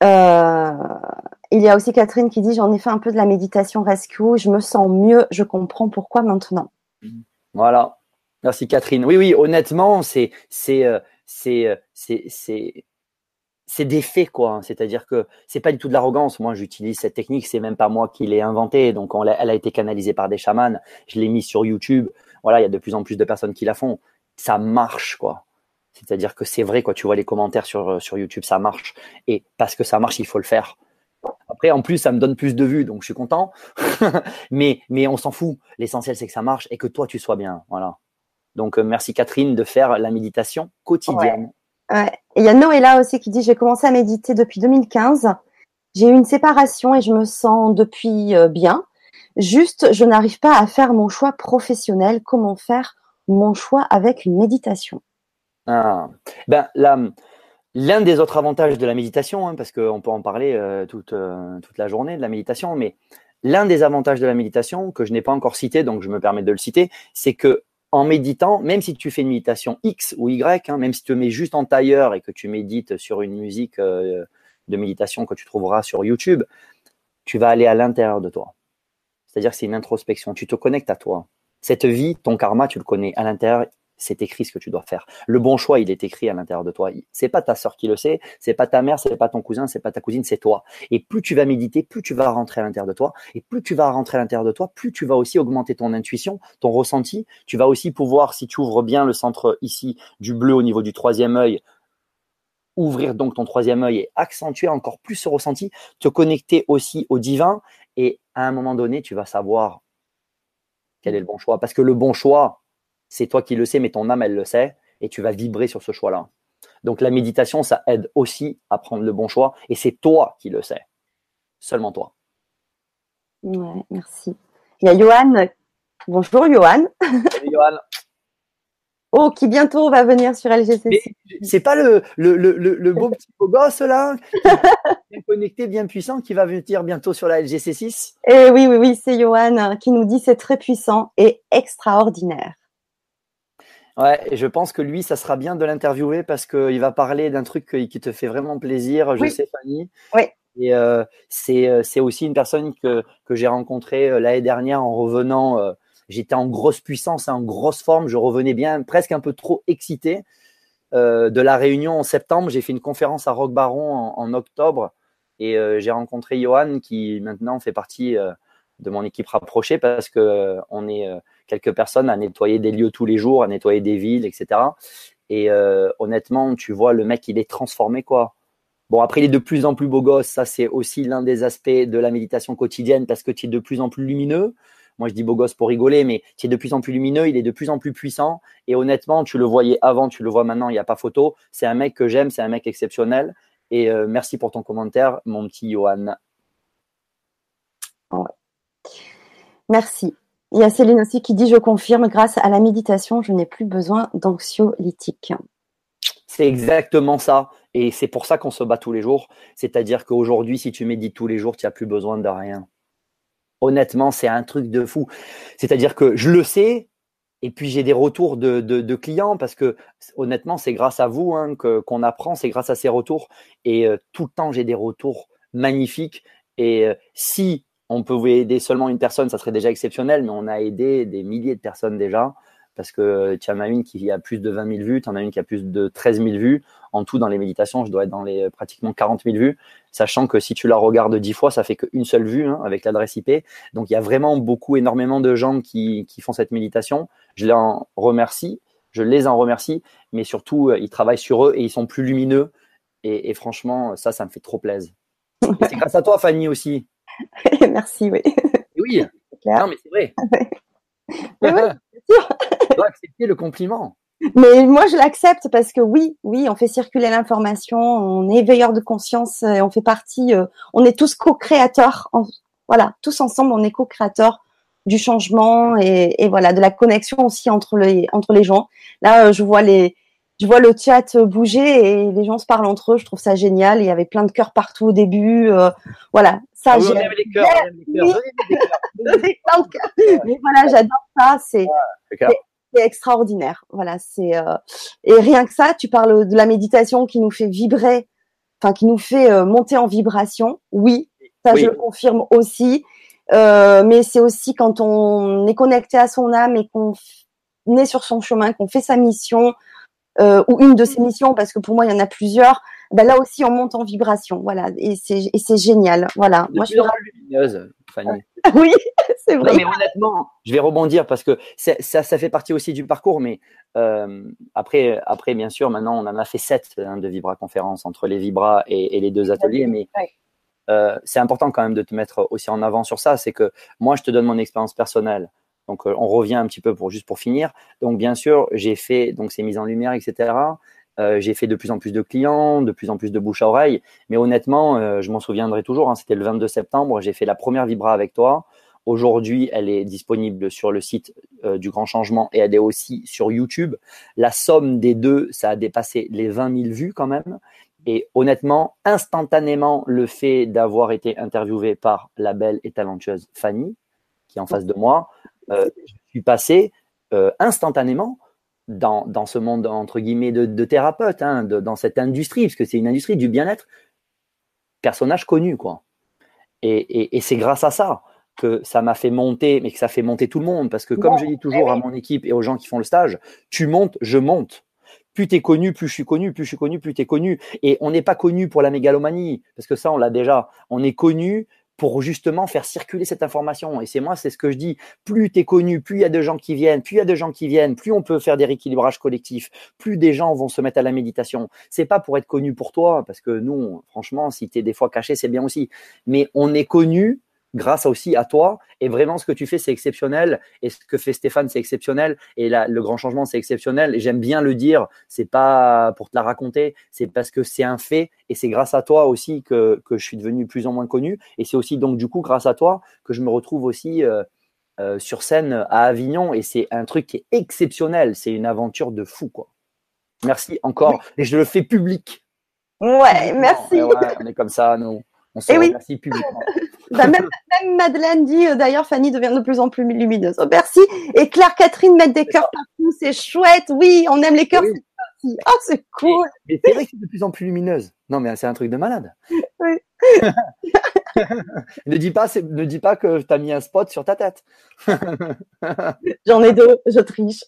Euh, il y a aussi Catherine qui dit j'en ai fait un peu de la méditation rescue, je me sens mieux, je comprends pourquoi maintenant. Voilà. Merci Catherine. Oui, oui, honnêtement, c'est c'est euh, euh, des faits quoi. C'est-à-dire que c'est pas du tout de l'arrogance. Moi, j'utilise cette technique, c'est même pas moi qui l'ai inventée. Donc, elle a été canalisée par des chamans. Je l'ai mise sur YouTube. Voilà, il y a de plus en plus de personnes qui la font. Ça marche quoi. C'est-à-dire que c'est vrai quoi. Tu vois les commentaires sur euh, sur YouTube, ça marche. Et parce que ça marche, il faut le faire. Après, en plus, ça me donne plus de vues, donc je suis content. mais mais on s'en fout. L'essentiel, c'est que ça marche et que toi, tu sois bien. Voilà. Donc, euh, merci Catherine de faire la méditation quotidienne. Il y a Noëlla aussi qui dit j'ai commencé à méditer depuis 2015. J'ai eu une séparation et je me sens depuis euh, bien. Juste, je n'arrive pas à faire mon choix professionnel. Comment faire mon choix avec une méditation? Ah. Ben, l'un des autres avantages de la méditation, hein, parce qu'on peut en parler euh, toute, toute la journée de la méditation, mais l'un des avantages de la méditation que je n'ai pas encore cité, donc je me permets de le citer, c'est que en méditant, même si tu fais une méditation X ou Y, hein, même si tu te mets juste en tailleur et que tu médites sur une musique euh, de méditation que tu trouveras sur YouTube, tu vas aller à l'intérieur de toi. C'est-à-dire que c'est une introspection. Tu te connectes à toi. Cette vie, ton karma, tu le connais à l'intérieur c'est écrit ce que tu dois faire. Le bon choix, il est écrit à l'intérieur de toi. C'est pas ta sœur qui le sait, c'est pas ta mère, c'est pas ton cousin, c'est pas ta cousine, c'est toi. Et plus tu vas méditer, plus tu vas rentrer à l'intérieur de toi. Et plus tu vas rentrer à l'intérieur de toi, plus tu vas aussi augmenter ton intuition, ton ressenti. Tu vas aussi pouvoir, si tu ouvres bien le centre ici du bleu au niveau du troisième œil, ouvrir donc ton troisième œil et accentuer encore plus ce ressenti, te connecter aussi au divin. Et à un moment donné, tu vas savoir quel est le bon choix. Parce que le bon choix, c'est toi qui le sais, mais ton âme, elle le sait, et tu vas vibrer sur ce choix-là. Donc la méditation, ça aide aussi à prendre le bon choix, et c'est toi qui le sais. Seulement toi. Ouais, merci. Il y a Johan. Bonjour Johan. Salut Johan. Oh, qui bientôt va venir sur LGC. C'est pas le, le, le, le, beau petit beau gosse là, bien connecté, bien puissant, qui va venir bientôt sur la LGC6 Eh oui, oui, oui, c'est Johan qui nous dit c'est très puissant et extraordinaire. Ouais, et je pense que lui, ça sera bien de l'interviewer parce qu'il va parler d'un truc qui te fait vraiment plaisir, je sais, Fanny. Oui. Et euh, euh, c'est aussi une personne que, que j'ai rencontrée euh, l'année dernière en revenant. Euh, J'étais en grosse puissance, en grosse forme. Je revenais bien, presque un peu trop excité. Euh, de la réunion en septembre, j'ai fait une conférence à Rock Baron en, en octobre et j'ai rencontré Johan qui maintenant fait partie de mon équipe rapprochée parce que on est quelques personnes à nettoyer des lieux tous les jours, à nettoyer des villes, etc. Et euh, honnêtement, tu vois, le mec, il est transformé, quoi. Bon, après, il est de plus en plus beau gosse. Ça, c'est aussi l'un des aspects de la méditation quotidienne parce que tu es de plus en plus lumineux. Moi, je dis beau gosse pour rigoler, mais tu es de plus en plus lumineux, il est de plus en plus puissant. Et honnêtement, tu le voyais avant, tu le vois maintenant, il n'y a pas photo. C'est un mec que j'aime, c'est un mec exceptionnel. Et euh, merci pour ton commentaire, mon petit Johan. Merci. Il y a Céline aussi qui dit Je confirme, grâce à la méditation, je n'ai plus besoin d'anxiolytiques. C'est exactement ça. Et c'est pour ça qu'on se bat tous les jours. C'est-à-dire qu'aujourd'hui, si tu médites tous les jours, tu n'as plus besoin de rien. Honnêtement, c'est un truc de fou. C'est-à-dire que je le sais, et puis j'ai des retours de, clients parce que honnêtement, c'est grâce à vous hein, qu'on apprend, c'est grâce à ces retours. Et euh, tout le temps, j'ai des retours magnifiques. Et euh, si on pouvait aider seulement une personne, ça serait déjà exceptionnel, mais on a aidé des milliers de personnes déjà, parce que tu en as une qui a plus de 20 000 vues, tu en as une qui a plus de 13 000 vues. En tout, dans les méditations, je dois être dans les euh, pratiquement 40 000 vues, sachant que si tu la regardes 10 fois, ça fait qu'une seule vue hein, avec l'adresse IP. Donc, il y a vraiment beaucoup, énormément de gens qui, font cette méditation. Je les en remercie, je les en remercie, mais surtout, euh, ils travaillent sur eux et ils sont plus lumineux. Et, franchement, ça, ça me fait trop plaisir. C'est grâce à toi, Fanny, aussi. Merci, oui. Oui, non, mais c'est vrai. mais oui, sûr. accepter le compliment. Mais moi, je l'accepte parce que oui, oui, on fait circuler l'information, on est veilleur de conscience, et on fait partie, euh, on est tous co-créateurs. Voilà, tous ensemble, on est co-créateurs du changement et, et, voilà, de la connexion aussi entre les entre les gens. Là, euh, je vois les, je vois le chat bouger et les gens se parlent entre eux. Je trouve ça génial. Il y avait plein de cœurs partout au début. Euh, voilà, Ça, Ah oui, on aime les cœurs, mais voilà, j'adore ça. C'est extraordinaire. Voilà, c'est euh, et rien que ça, tu parles de la méditation qui nous fait vibrer, enfin qui nous fait euh, monter en vibration. Oui, ça Oui. je le confirme aussi. Euh, mais c'est aussi quand on est connecté à son âme et qu'on est sur son chemin, qu'on fait sa mission ou une de ses missions, parce que pour moi il y en a plusieurs. Ben là aussi on monte en vibration. Voilà, et c'est et c'est génial. Voilà, De moi je suis lumineuse, Fanny. oui, c'est vrai. Non, mais honnêtement, je vais rebondir parce que ça, ça fait partie aussi du parcours. Mais euh, après, après, bien sûr, maintenant, on en a fait sept hein, de Vibra conférences entre les Vibra et, et les deux ateliers. Mais Ouais. euh, c'est important quand même de te mettre aussi en avant sur ça. C'est que moi, je te donne mon expérience personnelle. Donc, euh, on revient un petit peu pour juste pour finir. Donc, bien sûr, j'ai fait donc ces mises en lumière, etc. Euh, j'ai fait de plus en plus de clients, de plus en plus de bouche à oreille. Mais honnêtement, euh, je m'en souviendrai toujours. hein, C'était le 22 septembre. J'ai fait la première Vibra avec toi. Aujourd'hui, elle est disponible sur le site euh, du Grand Changement et elle est aussi sur YouTube. La somme des deux, ça a dépassé les 20 000 vues quand même. Et honnêtement, instantanément, le fait d'avoir été interviewé par la belle et talentueuse Fanny, qui est en face de moi, je suis passé instantanément dans, dans ce monde entre guillemets de, de thérapeute, hein, de- dans cette industrie, parce que c'est une industrie du bien-être, personnage connu, quoi. Et, et, et c'est grâce à ça que ça m'a fait monter, mais que ça fait monter tout le monde. Parce que comme je dis toujours à mon équipe et aux gens qui font le stage, tu montes, je monte. Plus tu es connu, plus je suis connu, plus je suis connu, plus tu es connu. Et on n'est pas connu pour la mégalomanie, parce que ça, on l'a déjà. On est connu pour justement faire circuler cette information. Et c'est moi, c'est ce que je dis. Plus tu es connu, plus il y a de gens qui viennent, plus il y a de gens qui viennent, plus on peut faire des rééquilibrages collectifs, plus des gens vont se mettre à la méditation. C'est pas pour être connu pour toi, parce que nous, franchement, si tu es des fois caché, c'est bien aussi. Mais on est connu grâce aussi à toi. Et vraiment, ce que tu fais, c'est exceptionnel. Et ce que fait Stéphane, c'est exceptionnel. Et là, le grand changement, c'est exceptionnel. Et j'aime bien le dire. C'est pas pour te la raconter. C'est parce que c'est un fait. Et c'est grâce à toi aussi que, que je suis devenu plus ou moins connu. Et c'est aussi donc, du coup, grâce à toi que je me retrouve aussi euh, euh, sur scène à Avignon. Et c'est un truc qui est exceptionnel. C'est une aventure de fou, quoi. Merci encore. Et je le fais public. Ouais, merci. Ouais, on est comme ça, nous. On se Eh oui. remercie publiquement. Bah, même, même Madeleine dit, euh, d'ailleurs, Fanny devient de plus en plus lumineuse. Oh, merci. Et Claire Catherine met des cœurs partout. C'est chouette. Oui, on aime les cœurs. Oui. Oh, c'est cool. Mais c'est vrai que c'est de plus en plus lumineuse. Non, mais c'est un truc de malade. Oui. ne dis pas, ne dis pas que tu as mis un spot sur ta tête. J'en ai deux. Je triche.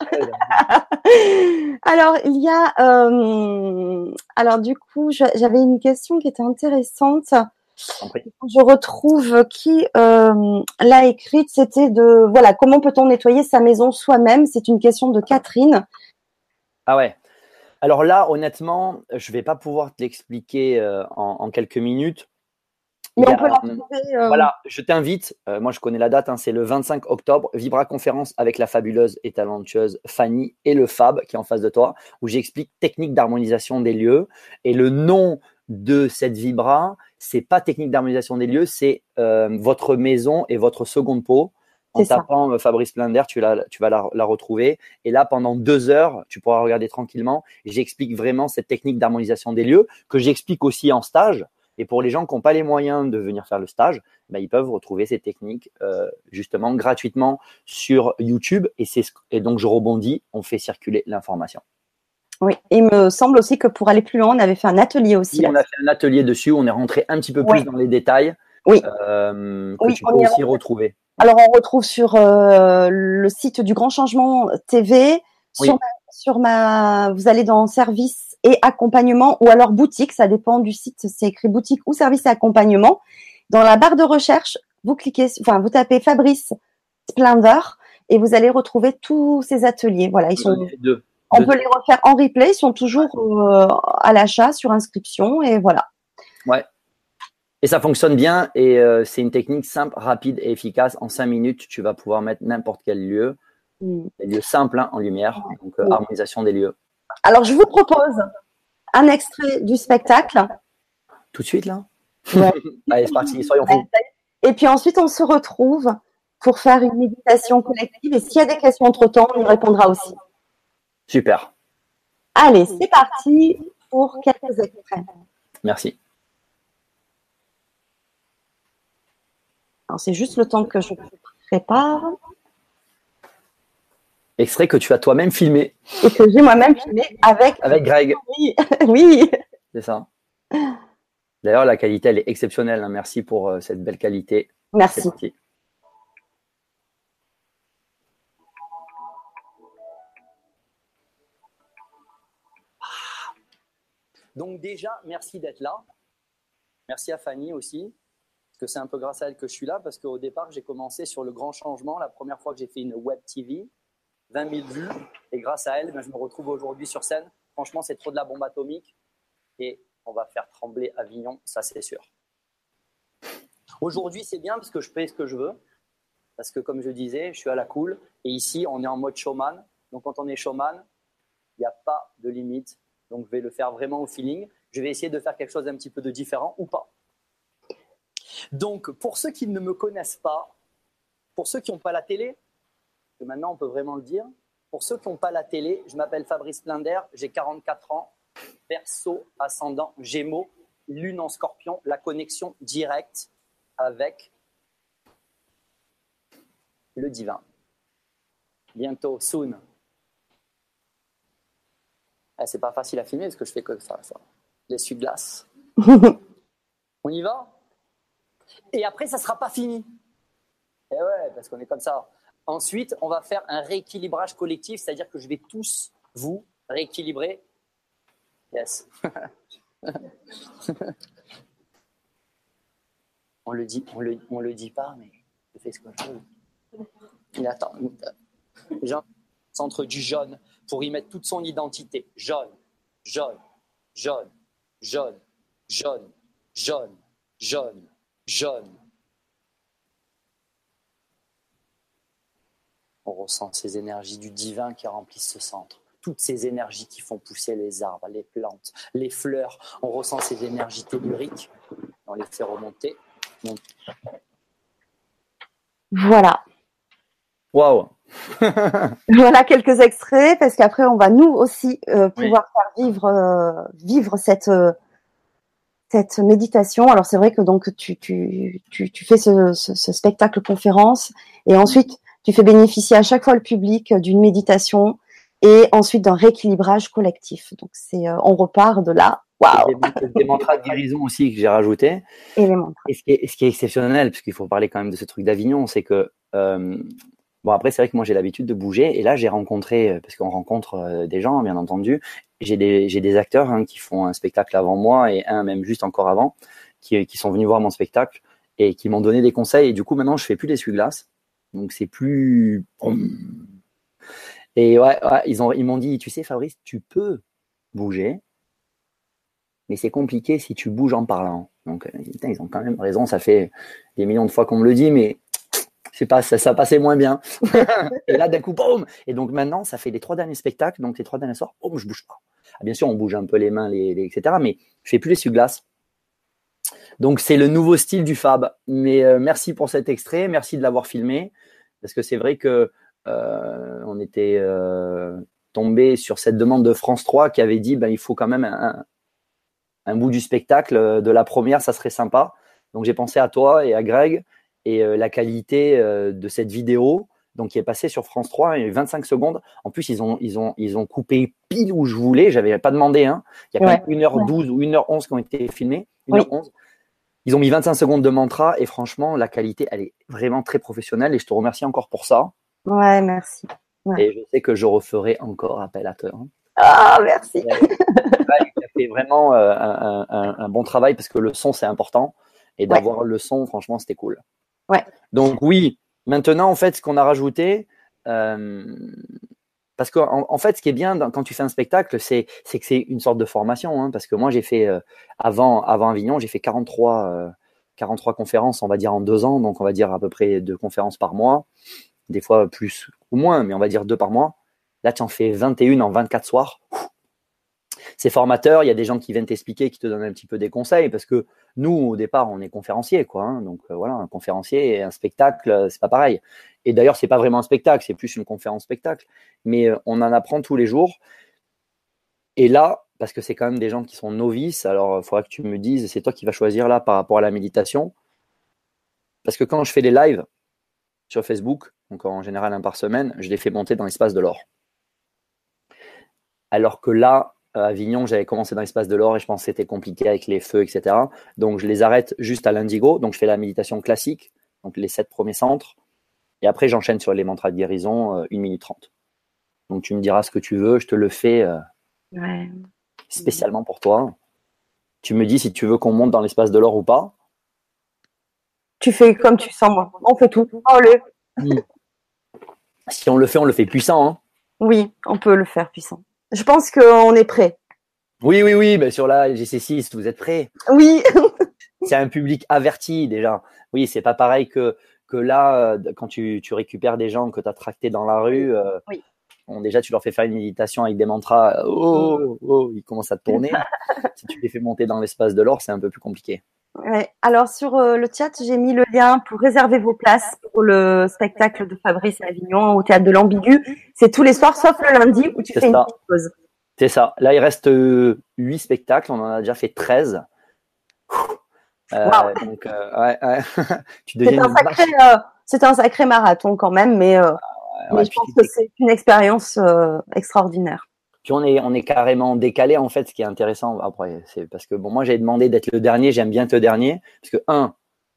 alors, il y a, euh, alors du coup, j'avais une question qui était intéressante. Je retrouve qui euh, l'a écrite. C'était de, voilà, comment peut-on nettoyer sa maison soi-même? C'est une question de Catherine. Ah ouais. Alors là, honnêtement, je vais pas pouvoir te l'expliquer euh, en, en quelques minutes. Mais on a, peut la euh, retrouver. euh, Voilà, je t'invite, moi je connais la date, hein, c'est le 25 octobre, Vibra Conférence avec la fabuleuse et talentueuse Fanny et le Fab qui est en face de toi, où j'explique technique d'harmonisation des lieux. Et le nom de cette Vibra, c'est pas technique d'harmonisation des lieux, c'est euh, votre maison et votre seconde peau. En ça. tapant euh, Fabrice Blinder, tu, la- tu vas la, la retrouver. Et là, pendant deux heures, tu pourras regarder tranquillement. J'explique vraiment cette technique d'harmonisation des lieux que j'explique aussi en stage. Et pour les gens qui n'ont pas les moyens de venir faire le stage, ben, ils peuvent retrouver ces techniques euh, justement gratuitement sur YouTube. Et, c'est ce- et donc, je rebondis, on fait circuler l'information. Oui, il me semble aussi que pour aller plus loin, on avait fait un atelier aussi. Si on a fait un atelier dessus, on est rentré un petit peu plus dans les détails Oui. euh, que Oui, tu on peux aussi retrouver. Alors, on retrouve sur euh, le site du Grand Changement TV, sur, Oui. ma, sur ma, vous allez dans service et accompagnement ou alors boutique, ça dépend du site, c'est écrit boutique ou service et accompagnement. Dans la barre de recherche, vous cliquez, enfin, vous tapez Fabrice Splendor et vous allez retrouver tous ces ateliers. Voilà, ils sont, deux. On peut les refaire en replay, ils sont toujours euh, à l'achat sur inscription et voilà. Ouais. Et ça fonctionne bien et euh, c'est une technique simple, rapide et efficace. En cinq minutes, tu vas pouvoir mettre n'importe quel lieu, Mm. des lieux simples hein, en lumière, donc euh, Oui. harmonisation des lieux. Alors, je vous propose un extrait du spectacle. Tout de suite là? Ouais. Allez, c'est parti, soyons fous. Et puis ensuite, on se retrouve pour faire une méditation collective. Et s'il y a des questions entre-temps, on y répondra aussi. Super, Allez, c'est parti pour quelques extraits. merci. Alors, c'est juste le temps que je prépare. Extrait que tu as toi-même filmé. Et que j'ai moi-même filmé avec. Avec Greg. Oui. oui. C'est ça. D'ailleurs, la qualité, elle est exceptionnelle. Hein. Merci pour euh, cette belle qualité. Merci. Donc déjà, merci d'être là. Merci à Fanny aussi, parce que c'est un peu grâce à elle que je suis là, parce qu'au départ, j'ai commencé sur le grand changement, la première fois que j'ai fait une web TV, 20 000 vues, et grâce à elle, ben, je me retrouve aujourd'hui sur scène. Franchement, c'est trop de la bombe atomique, et on va faire trembler Avignon, ça c'est sûr. Aujourd'hui, c'est bien parce que je fais ce que je veux, parce que comme je disais, je suis à la cool, et ici, on est en mode showman. Donc quand on est showman, il n'y a pas de limite donc, je vais le faire vraiment au feeling. Je vais essayer de faire quelque chose d'un petit peu de différent ou pas. Donc, pour ceux qui ne me connaissent pas, pour ceux qui n'ont pas la télé, que maintenant on peut vraiment le dire, pour ceux qui n'ont pas la télé, je m'appelle Fabrice Blinder, j'ai 44 ans, perso, ascendant, gémeaux, lune en scorpion, la connexion directe avec le divin. Bientôt, soon, eh, c'est pas facile à filmer parce que je fais que ça. ça. L'essuie-glace. on y va? Et après, ça sera pas fini. Et eh ouais, parce qu'on est comme ça. Ensuite, on va faire un rééquilibrage collectif, c'est-à-dire que je vais tous vous rééquilibrer. Yes. on le dit, on le, on le dit pas, mais je fais ce que je veux. Il attend. Genre, centre du jaune pour y mettre toute son identité. Jaune, jaune, jaune, jaune, jaune, jaune, jaune, jaune. On ressent ces énergies du divin qui remplissent ce centre. Toutes ces énergies qui font pousser les arbres, les plantes, les fleurs. On ressent ces énergies telluriques. On les fait remonter. Voilà. Waouh voilà quelques extraits parce qu'après on va nous aussi euh, pouvoir faire vivre euh, vivre cette euh, cette méditation. Alors c'est vrai que donc tu tu tu, tu fais ce, ce, ce, spectacle conférence et ensuite tu fais bénéficier à chaque fois le public d'une méditation et ensuite d'un rééquilibrage collectif. Donc c'est on repart de là. Waouh Des mantras de guérison aussi que j'ai rajouté. Et les mantras. Et ce qui est, ce qui est exceptionnel, puisqu'il faut parler quand même de ce truc d'Avignon, c'est que Bon, après, c'est vrai que moi, j'ai l'habitude de bouger. Et là, j'ai rencontré, euh, parce qu'on rencontre euh, des gens, bien entendu. J'ai des, j'ai des acteurs hein, qui font un spectacle avant moi et un même juste encore avant, qui, qui sont venus voir mon spectacle et qui m'ont donné des conseils. Et du coup, maintenant, je fais plus l'essuie-glace. Donc, c'est plus. Et ouais, ouais ils, ont, ils m'ont dit, tu sais, Fabrice, tu peux bouger, mais c'est compliqué si tu bouges en parlant. Donc, euh, ils ont quand même raison. Ça fait des millions de fois qu'on me le dit, mais pas, ça, ça passait moins bien. et là, d'un coup, boum Et donc maintenant, ça fait les trois derniers spectacles, donc les trois derniers soirs, boum, je bouge pas. Ah, bien sûr, on bouge un peu les mains, les, etc. Mais je fais plus les suglaces. Donc c'est le nouveau style du Fab. Mais euh, merci pour cet extrait, merci de l'avoir filmé, parce que c'est vrai que euh, on était euh, tombé sur cette demande de France 3 qui avait dit, ben il faut quand même un, un bout du spectacle de la première, ça serait sympa. Donc j'ai pensé à toi et à Greg et euh, la qualité euh, de cette vidéo donc qui est passée sur France 3 et 25 secondes. En plus, ils ont, ils ont, ils ont coupé pile où je voulais. J'avais pas demandé. Hein. Il y a quand même 1h12 ou 1h11 qui ont été filmés. 1h11. Ils ont mis 25 secondes de mantra et franchement, la qualité, elle est vraiment très professionnelle et je te remercie encore pour ça. Ouais, merci. Et je sais que je referai encore appel à toi. Hein. Ah, merci. Il a fait vraiment euh, un, un, bon travail parce que le son, c'est important. Et d'avoir le son, franchement, c'était cool. Ouais. Donc oui, maintenant en fait, ce qu'on a rajouté, euh, parce qu'en en, fait, ce qui est bien quand tu fais un spectacle, c'est que c'est une sorte de formation. Hein, parce que moi, j'ai fait euh, avant avant Avignon, j'ai fait 43 43 euh, conférences, on va dire en deux ans, donc on va dire à peu près deux conférences par mois, des fois plus ou moins, mais on va dire deux par mois. Là, tu en fais 21 en 24 soirs c'est formateur. Il y a des gens qui viennent t'expliquer, qui te donnent un petit peu des conseils, parce que nous, au départ, on est conférencier, quoi. Hein. donc euh, voilà, un conférencier et un spectacle, euh, c'est pas pareil. Et d'ailleurs, c'est pas vraiment un spectacle, c'est plus une conférence spectacle. Mais euh, on en apprend tous les jours. Et là, parce que c'est quand même des gens qui sont novices, alors il faudra que tu me dises, c'est toi qui vas choisir là par rapport à la méditation. Parce que quand je fais des lives sur Facebook, donc en général un par semaine, je les fais monter dans l'espace de l'or. Alors que là, à Avignon, j'avais commencé dans l'espace de l'or et je pense que c'était compliqué avec les feux, etc. Donc je les arrête juste à l'indigo. Donc je fais la méditation classique, donc les sept premiers centres. Et après, j'enchaîne sur les mantras de guérison, 1 minute 30. Donc tu me diras ce que tu veux, je te le fais euh, spécialement pour toi. Tu me dis si tu veux qu'on monte dans l'espace de l'or ou pas. Tu fais comme tu sens, moi. On fait tout. Hmm. Si on le fait, on le fait puissant. Hein. Oui, on peut le faire puissant. Je pense qu'on est prêt. Oui, oui, oui. Mais sur la GC6, vous êtes prêts Oui. c'est un public averti déjà. Oui, c'est pas pareil que, que là, euh, quand tu, tu récupères des gens que tu as tractés dans la rue. Euh, oui. Bon, déjà, tu leur fais faire une méditation avec des mantras. Oh, oh, oh ils commencent à tourner. si tu les fais monter dans l'espace de l'or, c'est un peu plus compliqué. Ouais. Alors sur euh, le chat, j'ai mis le lien pour réserver vos places pour le spectacle de Fabrice Avignon au théâtre de l'Ambigu. C'est tous les soirs sauf le lundi où tu fais une petite pause. C'est ça. Là, il reste euh, huit spectacles. On en a déjà fait 13. Euh, donc, ouais, ouais. c'est un, sacré, marathon quand même, mais, ah mais je pense que c'est une expérience extraordinaire on est, carrément décalé en fait, ce qui est intéressant. Après, c'est parce que bon, moi j'ai demandé d'être le dernier, j'aime bien te dernier, parce que un,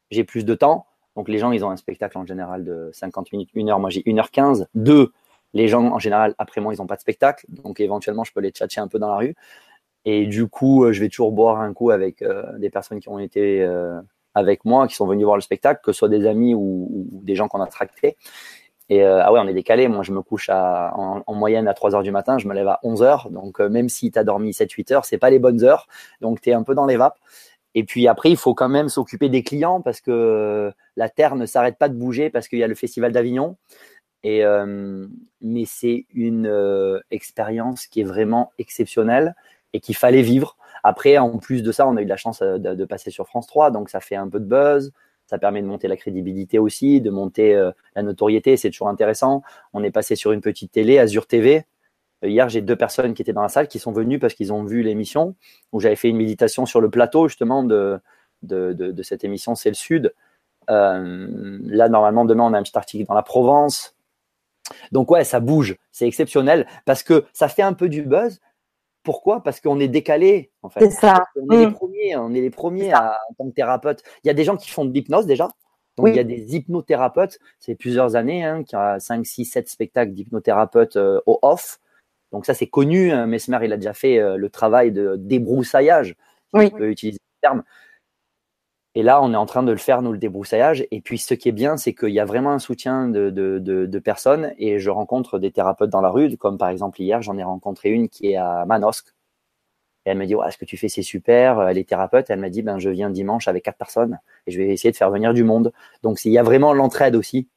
j'ai plus de temps. Donc les gens, ils ont un spectacle en général de 50 minutes, 1 heure. Moi j'ai 1h15. Deux, les gens en général, après moi, ils n'ont pas de spectacle. Donc éventuellement, je peux les tchatcher un peu dans la rue. Et du coup, euh, je vais toujours boire un coup avec euh, des personnes qui ont été euh, avec moi, qui sont venus voir le spectacle, que ce soit des amis ou, ou des gens qu'on a tractés. Et euh, ah ouais, on est décalé. Moi, je me couche en, moyenne à 3 heures du matin, je me lève à 11 heures. Donc, euh, même si tu as dormi 7-8 heures, c'est pas les bonnes heures. Donc, tu es un peu dans les vapes. Et puis après, il faut quand même s'occuper des clients parce que euh, la terre ne s'arrête pas de bouger parce qu'il y a le festival d'Avignon. Et mais c'est une expérience qui est vraiment exceptionnelle et qu'il fallait vivre. Après, en plus de ça, on a eu la chance de passer sur France 3, donc ça fait un peu de buzz. Ça permet de monter la crédibilité aussi, de monter euh, la notoriété. C'est toujours intéressant. On est passé sur une petite télé, Azure TV. Euh, hier, j'ai deux personnes qui étaient dans la salle qui sont venues parce qu'ils ont vu l'émission où j'avais fait une méditation sur le plateau justement de, de, cette émission C'est le Sud. Euh, là, normalement, demain, on a un petit article dans la Provence. Donc ouais, ça bouge, c'est exceptionnel parce que ça fait un peu du buzz, pourquoi? Parce qu'on est décalé, en fait. C'est ça. On est les mm. premiers, on est les premiers à, en tant que thérapeute. Il y a des gens qui font de l'hypnose déjà. Donc, il y a des hypnothérapeutes. C'est plusieurs années, hein, qui a 5, 6, 7 spectacles d'hypnothérapeutes euh, au off. Donc, ça, c'est connu. Hein. Mesmer, il a déjà fait euh, le travail de débroussaillage. Oui. On peut utiliser le terme. Et là, on est en train de le faire, nous, le débroussaillage. Et puis, ce qui est bien, c'est qu'il y a vraiment un soutien de, de, de, de, personnes. Et je rencontre des thérapeutes dans la rue, comme par exemple hier, j'en ai rencontré une qui est à Manosque. Et elle me dit, ouais, ce que tu fais, c'est super. Elle est thérapeute. Elle m'a dit, ben, je viens dimanche avec quatre personnes et je vais essayer de faire venir du monde. Donc, il y a vraiment l'entraide aussi.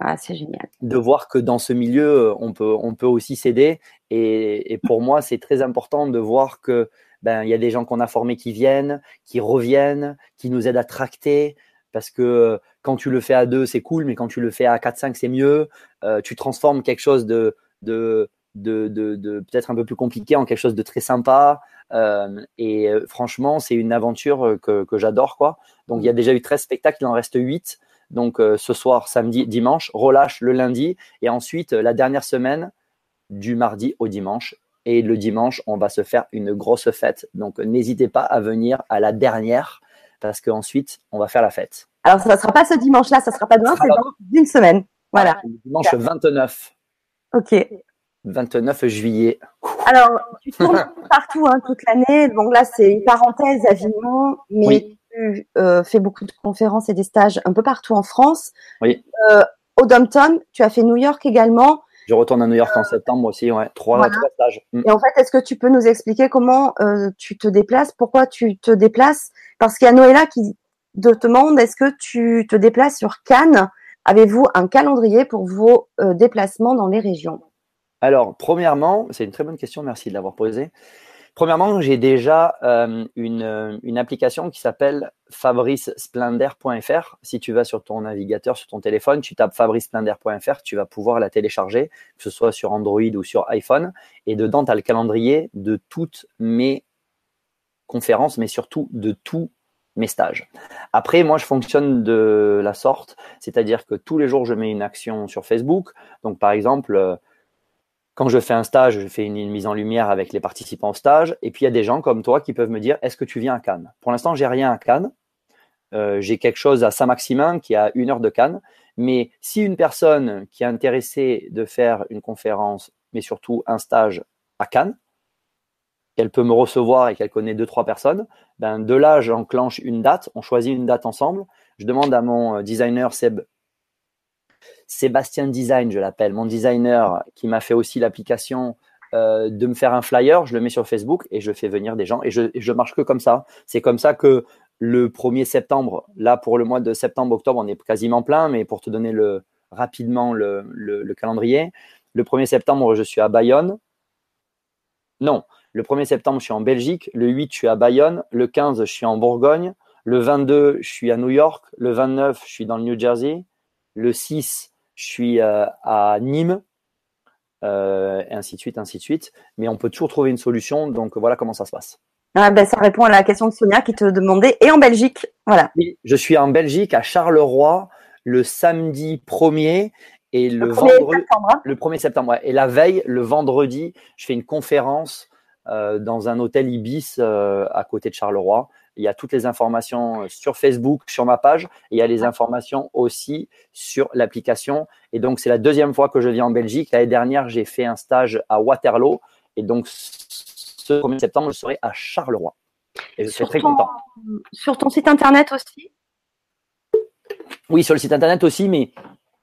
Ah, c'est génial. De voir que dans ce milieu, on peut, on peut aussi s'aider. Et, et pour moi, c'est très important de voir que ben, il y a des gens qu'on a formés qui viennent, qui reviennent, qui nous aident à tracter. Parce que euh, quand tu le fais à deux, c'est cool, mais quand tu le fais à 4-5, c'est mieux. Euh, tu transformes quelque chose de, de, de, de, peut-être un peu plus compliqué en quelque chose de très sympa. Euh, et franchement, c'est une aventure que, que j'adore. quoi. Donc, il y a déjà eu 13 spectacles, il en reste 8. Donc, ce soir, samedi, dimanche, relâche le lundi. Et ensuite, la dernière semaine, du mardi au dimanche, et le dimanche, on va se faire une grosse fête. Donc, n'hésitez pas à venir à la dernière parce qu'ensuite, on va faire la fête. Alors, ça ne sera pas ce dimanche-là, ça ne sera pas demain, c'est dans une semaine. Voilà. dimanche 29. Ok. 29 juillet. Alors, tu tournes partout hein, toute l'année. Donc là, c'est une parenthèse Avignon, mais tu euh, fais beaucoup de conférences et des stages un peu partout en France. Oui. Euh, au Dompton, tu as fait New York également. Je retourne à New York en septembre aussi, ouais. Trois, stages. Mm. Et en fait, est-ce que tu peux nous expliquer comment euh, tu te déplaces Pourquoi tu te déplaces? Parce qu'il y a Noëlla qui te demande est-ce que tu te déplaces sur Cannes? Avez-vous un calendrier pour vos euh, déplacements dans les régions? Alors, premièrement, c'est une très bonne question, merci de l'avoir posée. Premièrement, j'ai déjà euh, une, application qui s'appelle fabricesplendor.fr. Si tu vas sur ton navigateur, sur ton téléphone, tu tapes fabricesplendor.fr, tu vas pouvoir la télécharger, que ce soit sur Android ou sur iPhone. Et dedans, tu as le calendrier de toutes mes conférences, mais surtout de tous mes stages. Après, moi, je fonctionne de la sorte, c'est-à-dire que tous les jours, je mets une action sur Facebook. Donc, par exemple, euh, quand je fais un stage, je fais une, mise en lumière avec les participants au stage. Et puis, il y a des gens comme toi qui peuvent me dire, est-ce que tu viens à Cannes? Pour l'instant, j'ai rien à Cannes. Euh, j'ai quelque chose à Saint-Maximin qui a une heure de Cannes. Mais si une personne qui est intéressée de faire une conférence, mais surtout un stage à Cannes, qu'elle peut me recevoir et qu'elle connaît deux, trois personnes, ben de là, j'enclenche une date, on choisit une date ensemble. Je demande à mon euh, designer Seb, Sébastien Design, je l'appelle, mon designer qui m'a fait aussi l'application, euh, de me faire un flyer, je le mets sur Facebook et je fais venir des gens et je, marche que comme ça. C'est comme ça que le 1er septembre, là pour le mois de septembre-octobre, on est quasiment plein, mais pour te donner rapidement le, le calendrier, le 1er septembre, je suis à Bayonne. Non, le 1er septembre, je suis en Belgique. Le 8, je suis à Bayonne. Le 15, je suis en Bourgogne. Le 22, je suis à New York. Le 29, je suis dans le New Jersey. Le 6, je suis euh, à Nîmes. Euh, et ainsi de suite, ainsi de suite. Mais on peut toujours trouver une solution. Donc voilà comment ça se passe. Ah ben, ça répond à la question de Sonia qui te demandait. Et en Belgique, voilà. Oui, je suis en Belgique, à Charleroi, le samedi 1er. Et le, le vendredi, septembre. le 1er septembre. Et la veille, le vendredi, je fais une conférence euh, dans un hôtel Ibis euh, à côté de Charleroi. Il y a toutes les informations euh, sur Facebook, sur ma page, et il y a les informations aussi sur l'application. Et donc, c'est la deuxième fois que je viens en Belgique. L'année dernière, j'ai fait un stage à Waterloo. Et donc, ce 1er septembre, je serai à Charleroi. Et je suis très ton, content. Sur ton site internet aussi? Oui, sur le site internet aussi, mais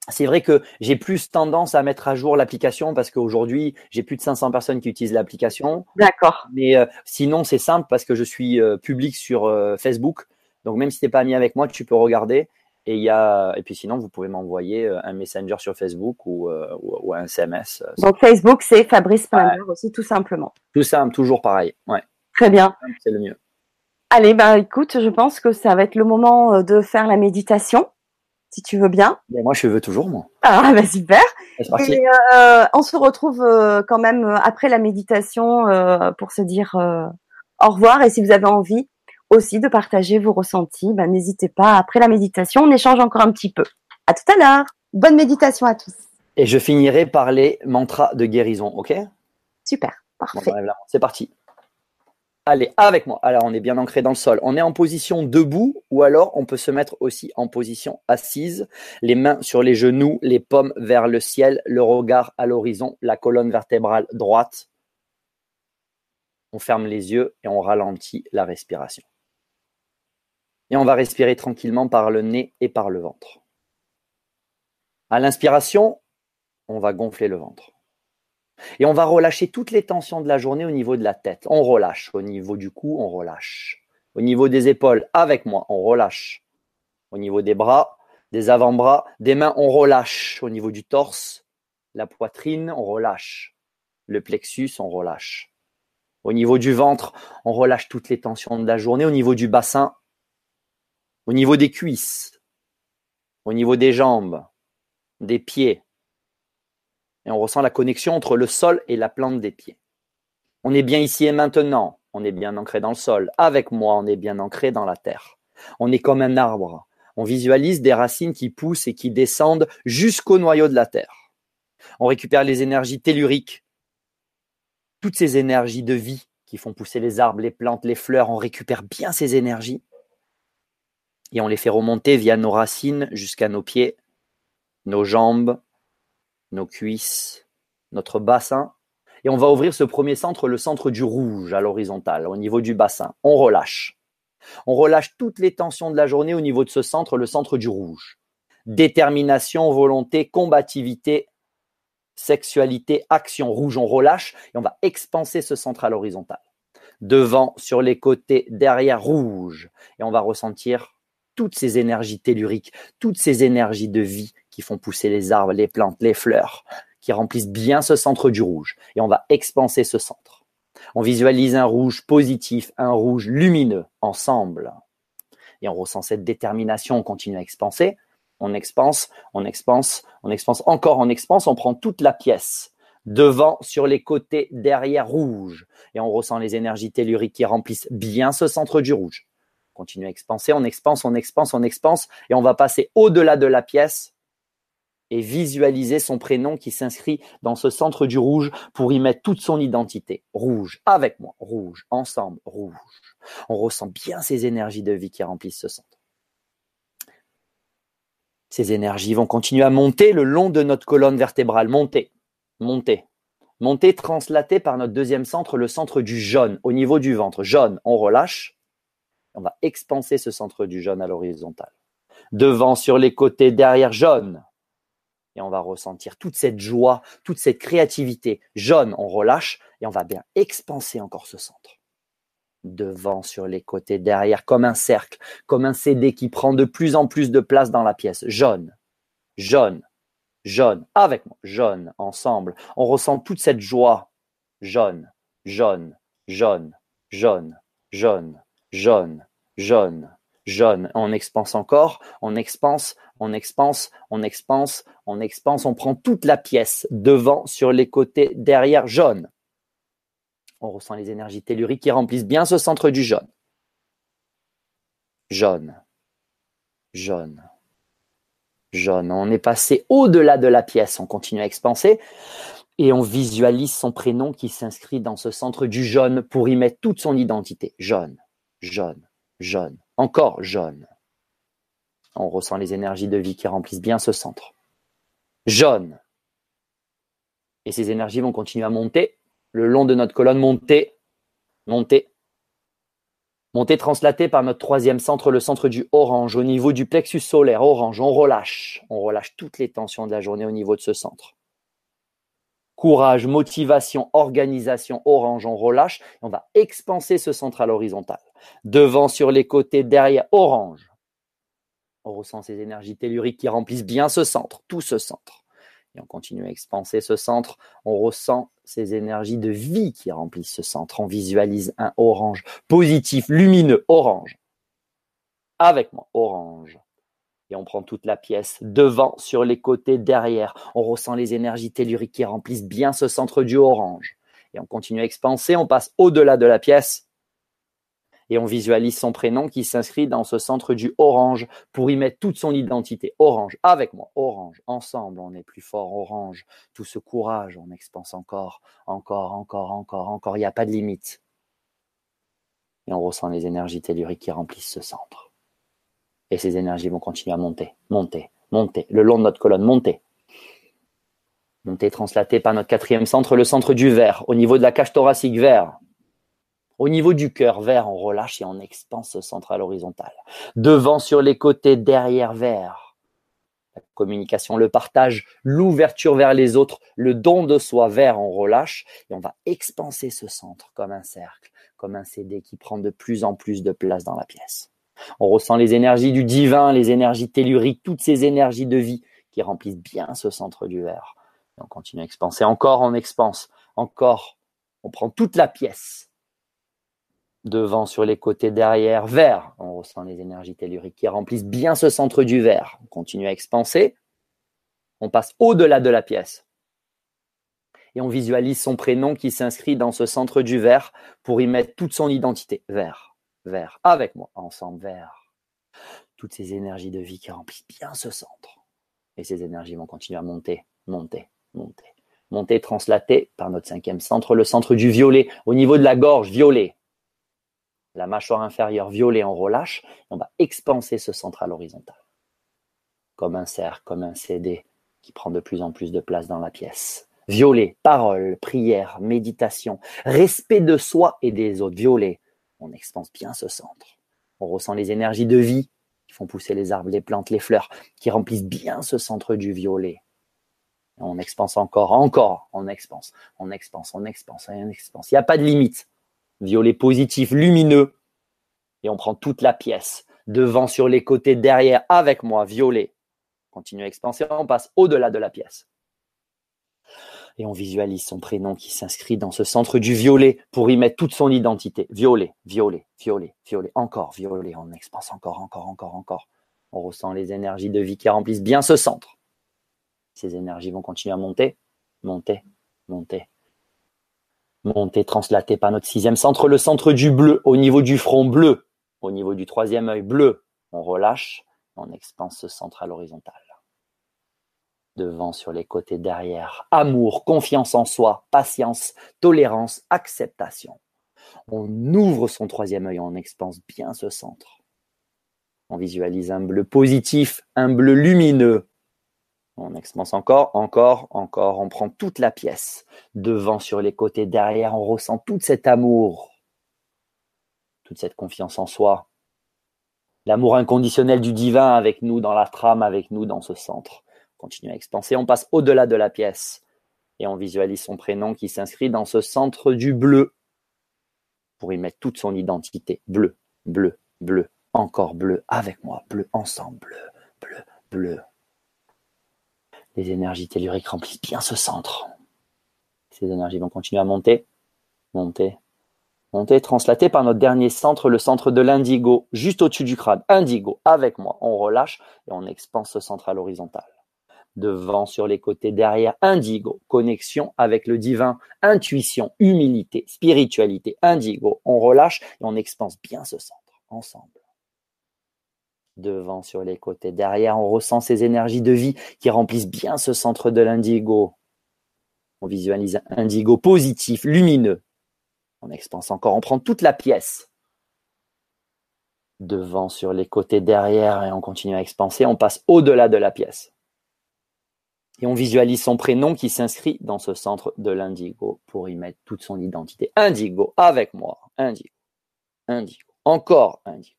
c'est vrai que j'ai plus tendance à mettre à jour l'application parce qu'aujourd'hui, j'ai plus de 500 personnes qui utilisent l'application. D'accord. Mais euh, sinon, c'est simple parce que je suis euh, public sur euh, Facebook. Donc, même si tu n'es pas ami avec moi, tu peux regarder. Et, il y a... et puis sinon, vous pouvez m'envoyer un messenger sur Facebook ou, ou, ou un SMS. Donc, Facebook, c'est Fabrice Pinder ouais. aussi, tout simplement. Tout simple, toujours pareil. Ouais. Très bien. C'est le mieux. Allez, bah écoute, je pense que ça va être le moment de faire la méditation si tu veux bien. Mais moi, je veux toujours, moi. Ah, bah super. Et euh, on se retrouve euh, quand même après la méditation euh, pour se dire euh, au revoir. Et si vous avez envie aussi de partager vos ressentis, bah, n'hésitez pas. Après la méditation, on échange encore un petit peu. À tout à l'heure. Bonne méditation à tous. Et je finirai par les mantras de guérison, ok? Super, parfait. Bon, C'est parti. Allez, avec moi. Alors, on est bien ancré dans le sol. On est en position debout ou alors on peut se mettre aussi en position assise, les mains sur les genoux, les paumes vers le ciel, le regard à l'horizon, la colonne vertébrale droite. On ferme les yeux et on ralentit la respiration. Et on va respirer tranquillement par le nez et par le ventre. À l'inspiration, on va gonfler le ventre. Et on va relâcher toutes les tensions de la journée au niveau de la tête. On relâche. Au niveau du cou, on relâche. Au niveau des épaules, avec moi, on relâche. Au niveau des bras, des avant-bras, des mains, on relâche. Au niveau du torse, la poitrine, on relâche. Le plexus, on relâche. Au niveau du ventre, on relâche toutes les tensions de la journée. Au niveau du bassin, au niveau des cuisses, au niveau des jambes, des pieds, et on ressent la connexion entre le sol et la plante des pieds. On est bien ici et maintenant, on est bien ancré dans le sol. Avec moi, on est bien ancré dans la terre. On est comme un arbre. On visualise des racines qui poussent et qui descendent jusqu'au noyau de la terre. On récupère les énergies telluriques, toutes ces énergies de vie qui font pousser les arbres, les plantes, les fleurs. On récupère bien ces énergies et on les fait remonter via nos racines jusqu'à nos pieds, nos jambes, nos cuisses, notre bassin. Et on va ouvrir ce premier centre, le centre du rouge à l'horizontale, au niveau du bassin. On relâche. On relâche toutes les tensions de la journée au niveau de ce centre, le centre du rouge. Détermination, volonté, combativité, sexualité, action rouge. On relâche et on va expanser ce centre à l'horizontale. Devant, sur les côtés, derrière, rouge. Et on va ressentir toutes ces énergies telluriques, toutes ces énergies de vie qui font pousser les arbres, les plantes, les fleurs, qui remplissent bien ce centre du rouge. Et on va expanser ce centre. On visualise un rouge positif, un rouge lumineux ensemble. Et on ressent cette détermination, on continue à expanser. On expanse, on expanse, on expanse, encore on expanse, on prend toute la pièce. Devant, sur les côtés, derrière, rouge. Et on ressent les énergies telluriques qui remplissent bien ce centre du rouge. continue à expanser, on expanse, on expanse, on expanse, et on va passer au-delà de la pièce et visualiser son prénom qui s'inscrit dans ce centre du rouge pour y mettre toute son identité. Rouge, avec moi, rouge, ensemble, rouge. On ressent bien ces énergies de vie qui remplissent ce centre. Ces énergies vont continuer à monter le long de notre colonne vertébrale, monter, monter, monter, translater par notre deuxième centre, le centre du jaune, au niveau du ventre. Jaune, on relâche, on va expanser ce centre du jaune à l'horizontale. Devant, sur les côtés, derrière, jaune, et on va ressentir toute cette joie, toute cette créativité. Jaune, on relâche et on va bien expanser encore ce centre. Devant, sur les côtés, derrière, comme un cercle, comme un CD qui prend de plus en plus de place dans la pièce. Jaune, jaune, jaune, avec moi, jaune, ensemble. On ressent toute cette joie. Jaune, jaune, jaune, jaune, jaune, jaune, jaune, jaune. On expanse encore, on expanse, on expanse, on expanse, on expanse, on prend toute la pièce, devant, sur les côtés, derrière, jaune. On ressent les énergies telluriques qui remplissent bien ce centre du jaune. Jaune, jaune, jaune. On est passé au-delà de la pièce, on continue à expanser et on visualise son prénom qui s'inscrit dans ce centre du jaune pour y mettre toute son identité. Jaune, jaune, jaune, encore jaune. On ressent les énergies de vie qui remplissent bien ce centre. Jaune. Et ces énergies vont continuer à monter le long de notre colonne, monter, monter, monter translaté par notre troisième centre, le centre du orange, au niveau du plexus solaire, orange. On relâche, on relâche toutes les tensions de la journée au niveau de ce centre. Courage, motivation, organisation, orange, on relâche. Et on va expanser ce centre à l'horizontale. Devant, sur les côtés, derrière, orange. On ressent ces énergies telluriques qui remplissent bien ce centre, tout ce centre. Et on continue à expanser ce centre. On ressent ces énergies de vie qui remplissent ce centre. On visualise un orange positif, lumineux, orange. Avec moi, orange. Et on prend toute la pièce, devant, sur les côtés, derrière. On ressent les énergies telluriques qui remplissent bien ce centre du orange. Et on continue à expanser, on passe au-delà de la pièce et on visualise son prénom qui s'inscrit dans ce centre du orange pour y mettre toute son identité. Orange, avec moi, orange, ensemble, on est plus fort, orange, tout ce courage, on expanse encore, encore, encore, encore, encore, il n'y a pas de limite. Et on ressent les énergies telluriques qui remplissent ce centre. Et ces énergies vont continuer à monter, monter, monter, le long de notre colonne, monter. Monter translaté par notre quatrième centre, le centre du vert, au niveau de la cage thoracique vert. Au niveau du cœur vert, on relâche et on expanse ce central horizontal. Devant sur les côtés, derrière vert. La communication, le partage, l'ouverture vers les autres, le don de soi vert, on relâche et on va expanser ce centre comme un cercle, comme un CD qui prend de plus en plus de place dans la pièce. On ressent les énergies du divin, les énergies telluriques, toutes ces énergies de vie qui remplissent bien ce centre du verre. on continue à expanser. Encore, on expanse. Encore, on prend toute la pièce devant, sur les côtés, derrière, vert. On ressent les énergies telluriques qui remplissent bien ce centre du vert. On continue à expanser. On passe au-delà de la pièce. Et on visualise son prénom qui s'inscrit dans ce centre du vert pour y mettre toute son identité. Vert, vert, avec moi, ensemble, vert. Toutes ces énergies de vie qui remplissent bien ce centre. Et ces énergies vont continuer à monter, monter, monter. Monter, translater par notre cinquième centre, le centre du violet, au niveau de la gorge, violet la mâchoire inférieure violet, on relâche, on va expanser ce central horizontal. Comme un cercle, comme un CD qui prend de plus en plus de place dans la pièce. Violet, parole, prière, méditation, respect de soi et des autres. Violet, on expanse bien ce centre. On ressent les énergies de vie qui font pousser les arbres, les plantes, les fleurs, qui remplissent bien ce centre du violet. On expanse encore, encore, on expanse, on expanse, on expanse, on expanse. Il n'y a pas de limite violet positif lumineux, et on prend toute la pièce, devant sur les côtés, derrière, avec moi, violet. Continue à expanser, on passe au-delà de la pièce. Et on visualise son prénom qui s'inscrit dans ce centre du violet pour y mettre toute son identité. Violet, violet, violet, violet, encore violet, on expanse encore, encore, encore, encore. On ressent les énergies de vie qui remplissent bien ce centre. Ces énergies vont continuer à monter, monter, monter, monté, translaté par notre sixième centre, le centre du bleu, au niveau du front bleu. au niveau du troisième œil bleu, on relâche, on expanse ce centre à l'horizontale. Devant, sur les côtés, derrière, amour, confiance en soi, patience, tolérance, acceptation. On ouvre son troisième œil, on expanse bien ce centre. On visualise un bleu positif, un bleu lumineux. On expanse encore, encore, encore. On prend toute la pièce. Devant, sur les côtés, derrière, on ressent tout cet amour, toute cette confiance en soi. L'amour inconditionnel du divin avec nous dans la trame, avec nous dans ce centre. On continue à expanser, on passe au-delà de la pièce et on visualise son prénom qui s'inscrit dans ce centre du bleu pour y mettre toute son identité. Bleu, bleu, bleu, encore bleu, avec moi, bleu, ensemble, bleu, bleu, bleu. Les énergies telluriques remplissent bien ce centre. Ces énergies vont continuer à monter, monter, monter, translater par notre dernier centre, le centre de l'indigo, juste au-dessus du crâne. Indigo, avec moi. On relâche et on expanse ce centre à l'horizontale devant, sur les côtés, derrière, indigo, connexion avec le divin, intuition, humilité, spiritualité, indigo. On relâche et on expanse bien ce centre, ensemble. Devant, sur les côtés, derrière, on ressent ces énergies de vie qui remplissent bien ce centre de l'indigo. On visualise un indigo positif, lumineux. On expanse encore, on prend toute la pièce. Devant, sur les côtés, derrière, et on continue à expanser, on passe au-delà de la pièce. Et on visualise son prénom qui s'inscrit dans ce centre de l'indigo pour y mettre toute son identité. Indigo, avec moi. Indigo. Indigo. Encore indigo.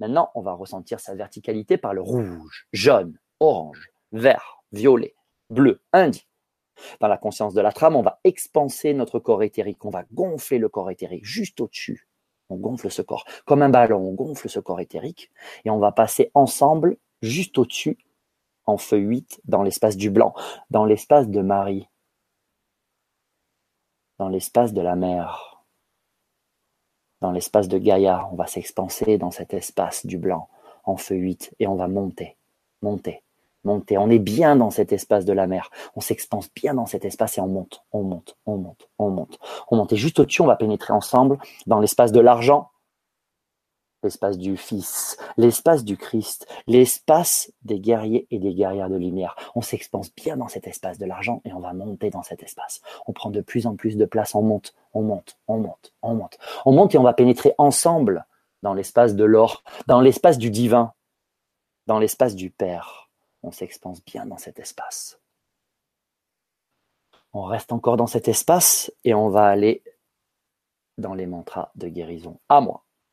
Maintenant, on va ressentir sa verticalité par le rouge, jaune, orange, vert, violet, bleu, indigo. Par la conscience de la trame, on va expanser notre corps éthérique. On va gonfler le corps éthérique juste au-dessus. On gonfle ce corps. Comme un ballon, on gonfle ce corps éthérique. Et on va passer ensemble juste au-dessus en feu 8 dans l'espace du blanc, dans l'espace de Marie, dans l'espace de la mer, dans l'espace de Gaïa. On va s'expanser dans cet espace du blanc en feu 8 et on va monter, monter, monter. On est bien dans cet espace de la mer. On s'expanse bien dans cet espace et on monte, on monte, on monte, on monte, on monte. Et juste au-dessus, on va pénétrer ensemble dans l'espace de l'argent l'espace du Fils, l'espace du Christ, l'espace des guerriers et des guerrières de lumière. On s'expanse bien dans cet espace de l'argent et on va monter dans cet espace. On prend de plus en plus de place, on monte, on monte, on monte, on monte. On monte et on va pénétrer ensemble dans l'espace de l'or, dans l'espace du divin, dans l'espace du Père. On s'expanse bien dans cet espace. On reste encore dans cet espace et on va aller dans les mantras de guérison. À moi.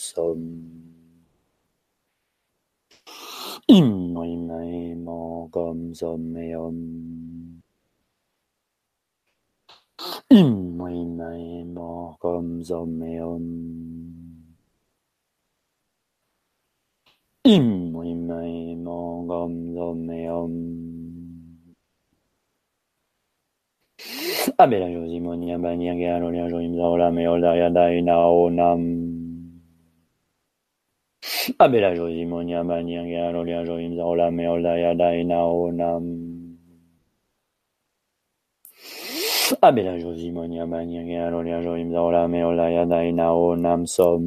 sâm in noi mai mo gom som me om in noi mai mo gom som me om in noi mai mo gom som me om Abelajos imonian banian gean olian joim zaola me olda yada ina o nam Abela Josimonia Bania Galolia Joim Zaola Meolda Yadaina Onam. Abela Josimonia Bania Galolia Joim Zaola Meolda Yadaina Onam Som.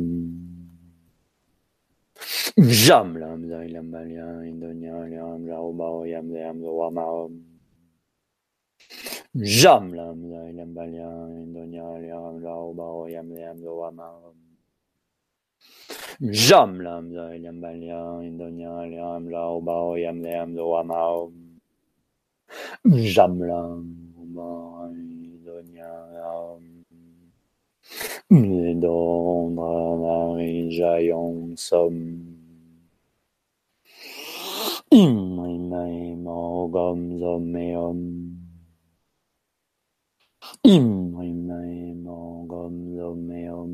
Jam lam zailam balia indonya liam jaoba yam liam zoamaom. Jam lam lai lam balia indonya liam lao bao yam liam lo ama. Jam lam lai lam balia indonya liam lao bao yam liam lo ama. Jam lam ba indonya liam. Nedondra mari jayon som. Imri mai mogom zomeom. Imrimai mogom zomeom.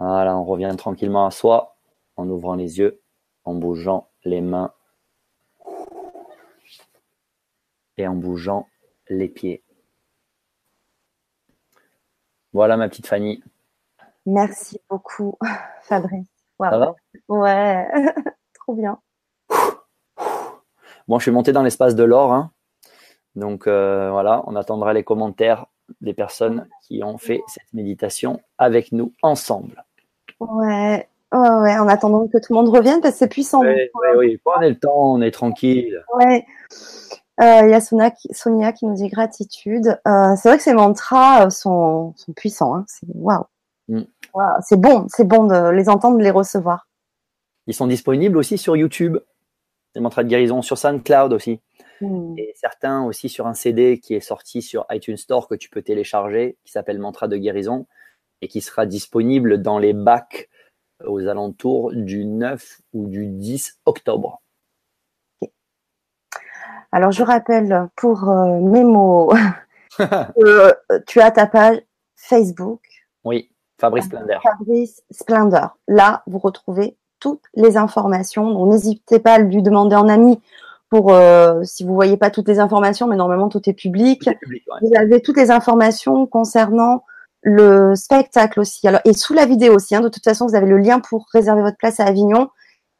Voilà, on revient tranquillement à soi en ouvrant les yeux, en bougeant les mains et en bougeant les pieds. Voilà ma petite Fanny. Merci beaucoup, Fabrice. Ça va? Ouais, trop bien. Bon, je suis monté dans l'espace de l'or. Hein. Donc euh, voilà, on attendra les commentaires des personnes qui ont fait cette méditation avec nous ensemble. Ouais, ouais, en attendant que tout le monde revienne, parce que c'est puissant. Oui, oui, oui. Prenez le temps, on est tranquille. Ouais. Euh, Il y a Sonia qui, Sonia qui nous dit gratitude. Euh, c'est vrai que ces mantras euh, sont, sont puissants. Hein. C'est waouh. Mm. C'est bon, c'est bon de les entendre, de les recevoir. Ils sont disponibles aussi sur YouTube, les mantras de guérison, sur SoundCloud aussi. Mm. Et certains aussi sur un CD qui est sorti sur iTunes Store que tu peux télécharger, qui s'appelle Mantra de guérison, et qui sera disponible dans les bacs aux alentours du 9 ou du 10 octobre. Alors je rappelle pour euh, Mémo, que tu as ta page Facebook Oui, Fabrice Splendor. Fabrice Splendor. Là, vous retrouvez toutes les informations. Donc n'hésitez pas à lui demander en ami pour euh, si vous voyez pas toutes les informations, mais normalement tout est public. C'est public, ouais. Vous avez toutes les informations concernant le spectacle aussi. Alors, et sous la vidéo aussi, hein, de toute façon, vous avez le lien pour réserver votre place à Avignon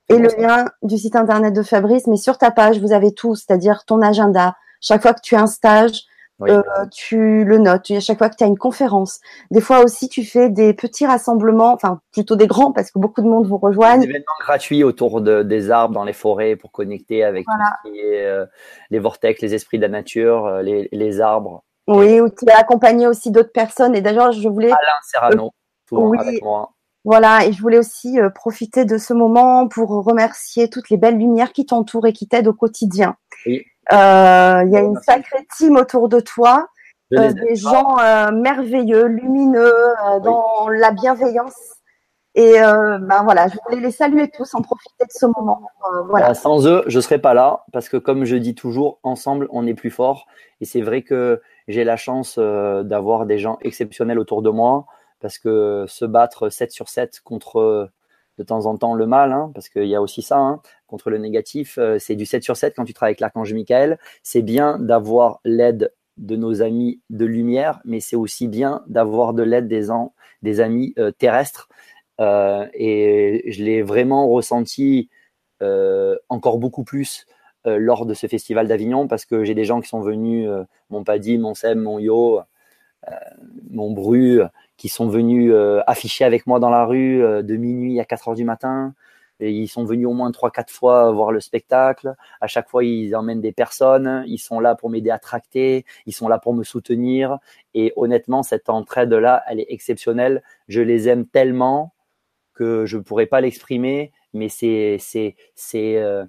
et le lien du site internet de Fabrice. Mais sur ta page, vous avez tout, c'est-à-dire ton agenda. Chaque fois que tu as un stage, Oui. euh, tu le notes. À chaque fois que tu as une conférence. Des fois aussi, tu fais des petits rassemblements, enfin plutôt des grands parce que beaucoup de monde vous Des rejoignent. événements gratuits autour de- des arbres dans les forêts pour connecter avec Voilà. tout ce qui est euh, les vortex, les esprits de la nature, euh, les, les arbres. Oui, ou tu es accompagné aussi d'autres personnes. Et d'ailleurs, je voulais Alain Serrano, oui. avec moi. Voilà, et je voulais aussi euh, profiter de ce moment pour remercier toutes les belles lumières qui t'entourent et qui t'aident au quotidien. Oui. Euh, Il y a une sacrée team autour de toi, euh, des gens merveilleux, lumineux, dans la bienveillance. Et ben voilà, je voulais les saluer tous, en profiter de ce moment. Voilà. Euh, sans eux, je serais pas là parce que comme je dis toujours, ensemble, on est plus fort. Et c'est vrai que j'ai la chance euh, d'avoir des gens exceptionnels autour de moi parce que se battre 7 sur 7 contre euh, de temps en temps le mal, hein, parce qu'il y a aussi ça, hein, contre le négatif, euh, c'est du 7 sur 7 quand tu travailles avec l'archange Michael. C'est bien d'avoir l'aide de nos amis de lumière, mais c'est aussi bien d'avoir de l'aide des, amis terrestres. Et je l'ai vraiment ressenti encore beaucoup plus lors de ce festival d'Avignon parce que j'ai des gens qui sont venus, euh, mon Paddy, mon Sem, mon Yo, euh, mon Bru, qui sont venus euh, afficher avec moi dans la rue euh, de minuit à 4 heures du matin. Et ils sont venus au moins 3-4 fois voir le spectacle. À chaque fois, ils emmènent des personnes. Ils sont là pour m'aider à tracter. Ils sont là pour me soutenir. Et honnêtement, cette entraide-là, elle est exceptionnelle. Je les aime tellement que je pourrais pas l'exprimer. Mais c'est, c'est, euh,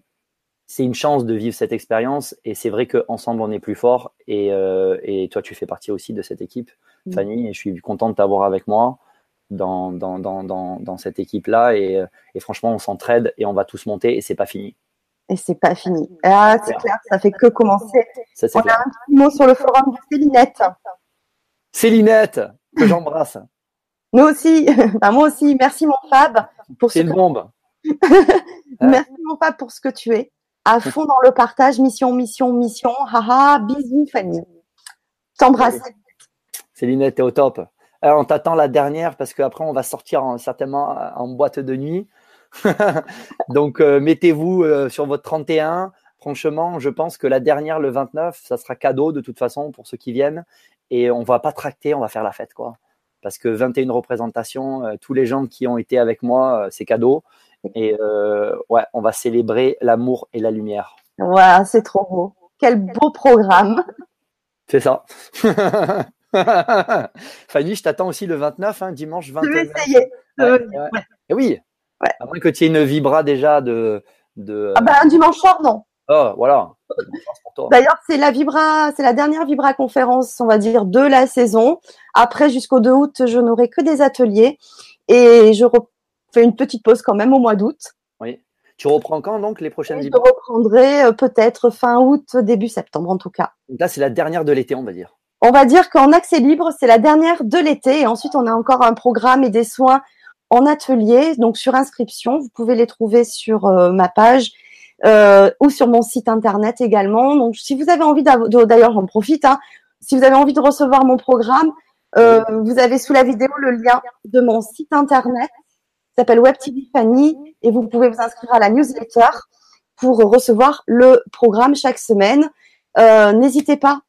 c'est une chance de vivre cette expérience et c'est vrai qu'ensemble on est plus fort et, euh, et toi tu fais partie aussi de cette équipe Mm. Fanny et je suis content de t'avoir avec moi dans, dans, dans, dans, cette équipe là et, euh, et franchement on s'entraide et on va tous monter et c'est pas fini Et c'est pas fini. Ah, c'est clair, ça fait que commencer. ça On a un petit mot sur le forum de Célinette. Célinette que j'embrasse Nous aussi, Enfin, moi aussi. Merci mon Fab pour ce c'est une que bombe Merci mon Fab pour ce que tu es. À fond dans le partage, mission, mission, mission. Haha, bisous Fanny. T'embrasse. Célinette t'es au top. Alors, on t'attend la dernière parce qu'après on va sortir en- certainement en boîte de nuit. Donc euh, mettez-vous euh, sur votre 31 franchement je pense que la dernière le 29 ça sera cadeau de toute façon pour ceux qui viennent. Et on va pas tracter on va faire la fête quoi. Parce que 21 représentations euh, tous les gens qui ont été avec moi euh, c'est cadeau et euh, ouais on va célébrer l'amour et la lumière Voilà, c'est trop beau. Quel beau programme. c'est ça Fanny, je t'attends aussi le 29, hein, dimanche 29. Je vais essayer. Et oui. À moins que tu aies une vibra déjà de. de... Ah bah, un dimanche soir, non. Oh, voilà. D'ailleurs, c'est la vibra, c'est la dernière vibra conférence, on va dire, de la saison. Après, jusqu'au 2 août, je n'aurai que des ateliers et je fais une petite pause quand même au mois d'août. Oui. Tu reprends quand donc les prochaines Je reprendrai euh, peut-être fin août, début septembre en tout cas. là, c'est la dernière de l'été, on va dire. On va dire qu'en accès libre, c'est la dernière de l'été et ensuite on a encore un programme et des soins en atelier, donc sur inscription. Vous pouvez les trouver sur euh, ma page euh, ou sur mon site internet également. Donc, si vous avez envie d'ailleurs, j'en profite, hein, si vous avez envie de recevoir mon programme, euh, vous avez sous la vidéo le lien de mon site internet s'appelle Web Fanny et vous pouvez vous inscrire à la newsletter pour recevoir le programme chaque semaine. Euh, N'hésitez pas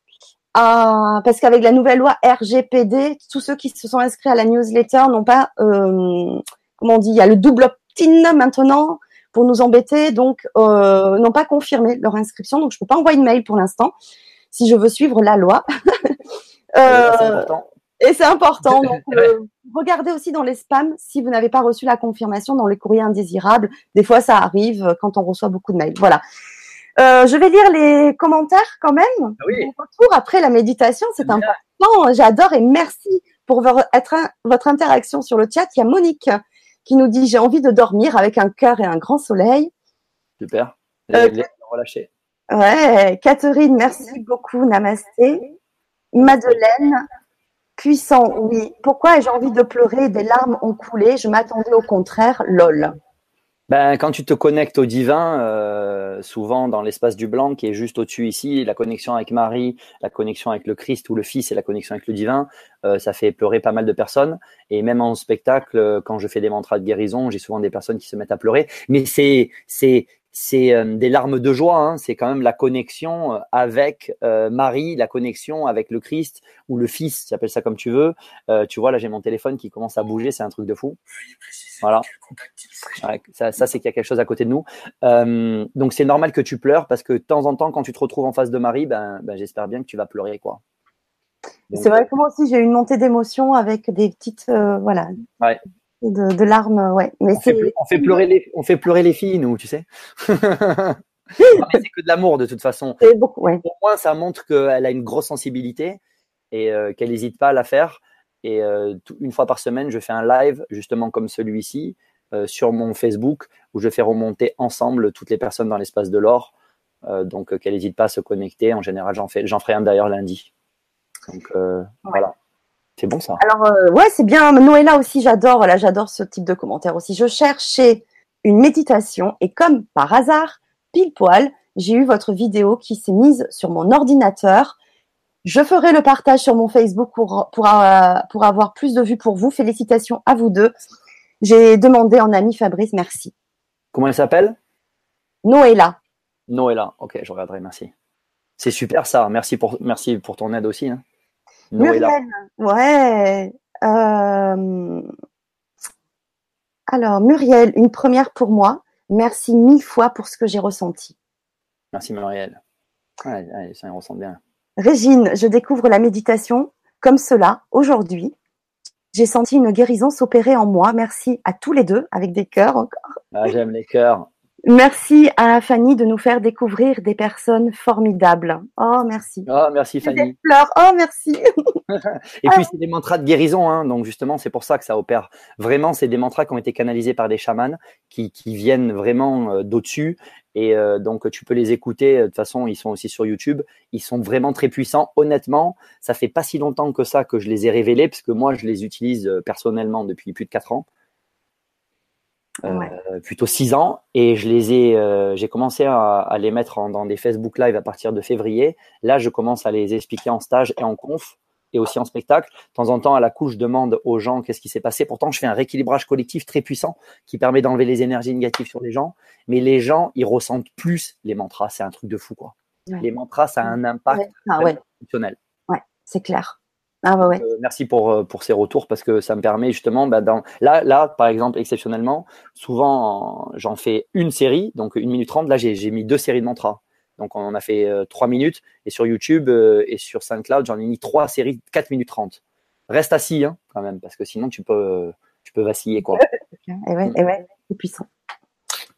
à, parce qu'avec la nouvelle loi RGPD, tous ceux qui se sont inscrits à la newsletter n'ont pas, euh, comment on dit, il y a le double opt-in maintenant pour nous embêter, donc euh, n'ont pas confirmé leur inscription. Donc je peux pas envoyer de mail pour l'instant si je veux suivre la loi. euh, et c'est important. Donc, euh, regardez aussi dans les spams si vous n'avez pas reçu la confirmation dans les courriers indésirables. Des fois, ça arrive quand on reçoit beaucoup de mails. Voilà. Euh, je vais lire les commentaires quand même. Ah oui. Retour après la méditation, c'est important. J'adore et merci pour votre, votre interaction sur le chat. Il y a Monique qui nous dit j'ai envie de dormir avec un cœur et un grand soleil. Super. Euh, relâcher. Ouais, Catherine, merci beaucoup. Namasté. Madeleine, puissant, oui. Pourquoi ai-je envie de pleurer Des larmes ont coulé. Je m'attendais au contraire. Lol. Ben, quand tu te connectes au divin, euh, souvent dans l'espace du blanc qui est juste au-dessus ici, la connexion avec Marie, la connexion avec le Christ ou le Fils et la connexion avec le divin, euh, ça fait pleurer pas mal de personnes. Et même en spectacle, euh, quand je fais des mantras de guérison, j'ai souvent des personnes qui se mettent à pleurer. Mais c'est c'est c'est euh, des larmes de joie. Hein. C'est quand même la connexion euh, avec euh, Marie, la connexion avec le Christ ou le Fils, tu appelles ça comme tu veux. tu vois, là, j'ai mon téléphone qui commence à bouger, c'est un truc de fou. Voilà. ça, ça c'est qu'il y a quelque chose à côté de nous. donc, c'est normal que tu pleures parce que de temps en temps, quand tu te retrouves en face de Marie, ben, ben j'espère bien que tu vas pleurer, quoi. C'est vrai que moi aussi, j'ai eu une montée d'émotion avec des petites, voilà, ouais de, larmes, ouais. Mais on, fait, on fait pleurer les, on fait pleurer les filles, nous, tu sais. c'est que de l'amour de toute façon. Beaucoup, ouais. Pour moi, ça montre qu'elle a une grosse sensibilité et euh, qu'elle n'hésite pas à la faire. Et euh, une fois par semaine, je fais un live justement comme celui-ci euh, sur mon Facebook où je fais remonter ensemble toutes les personnes dans l'espace de l'or. donc qu'elle n'hésite pas à se connecter. En général, j'en fais, j'en ferai un d'ailleurs lundi. Donc voilà. C'est bon ça. Alors euh, ouais, c'est bien. Noëlla aussi, j'adore. Voilà, j'adore ce type de commentaire aussi. Je cherchais une méditation et comme par hasard, pile poil, j'ai eu votre vidéo qui s'est mise sur mon ordinateur. Je ferai le partage sur mon Facebook pour, pour, euh, pour avoir plus de vues pour vous. Félicitations à vous deux. J'ai demandé en ami Fabrice, merci. Comment elle s'appelle? Noëlla. Noëlla, ok, je regarderai, merci. C'est super ça, merci pour, merci pour ton aide aussi. Hein. Muriel, ouais. Euh, alors, Muriel, une première pour moi. Merci mille fois pour ce que j'ai ressenti. Merci Muriel. Allez, ça ressent bien. Régine, je découvre la méditation comme cela aujourd'hui. J'ai senti une guérison s'opérer en moi. Merci à tous les deux, avec des cœurs encore. Ah, J'aime les cœurs. Merci à Fanny de nous faire découvrir des personnes formidables. Oh, merci. Oh, merci Fanny. Oh, merci. Et puis, c'est des mantras de guérison. Hein. donc, justement, c'est pour ça que ça opère. Vraiment, c'est des mantras qui ont été canalisés par des chamans qui, qui viennent vraiment euh, d'au-dessus. Et euh, donc, tu peux les écouter. De toute façon, ils sont aussi sur YouTube. Ils sont vraiment très puissants. Honnêtement, ça fait pas si longtemps que ça que je les ai révélés, parce que moi, je les utilise euh, personnellement depuis plus de quatre ans. Euh, plutôt six ans. Et je les ai euh, j'ai commencé à, les mettre dans des Facebook Live à partir de février. Là je commence à les expliquer en stage et en conf et aussi en spectacle. De temps en temps à la couche je demande aux gens qu'est-ce qui s'est passé. Pourtant je fais un rééquilibrage collectif très puissant qui permet d'enlever les énergies négatives sur les gens. Mais les gens ils ressentent plus les mantras. C'est un truc de fou quoi. Les mantras ça a un impact ah, ouais. ouais c'est clair ah bah ouais. Euh, merci pour, euh, pour ces retours parce que ça me permet justement, bah, dans, là, là, par exemple, exceptionnellement, souvent j'en fais une série, donc une minute trente. Là, j'ai mis deux séries de mantras. Donc on en a fait euh, trois minutes. Et sur YouTube et sur SoundCloud, j'en ai mis trois séries de 4 minutes 30. Reste assis hein, quand même, parce que sinon tu peux, tu peux vaciller. Quoi. et ouais, et ouais, c'est puissant.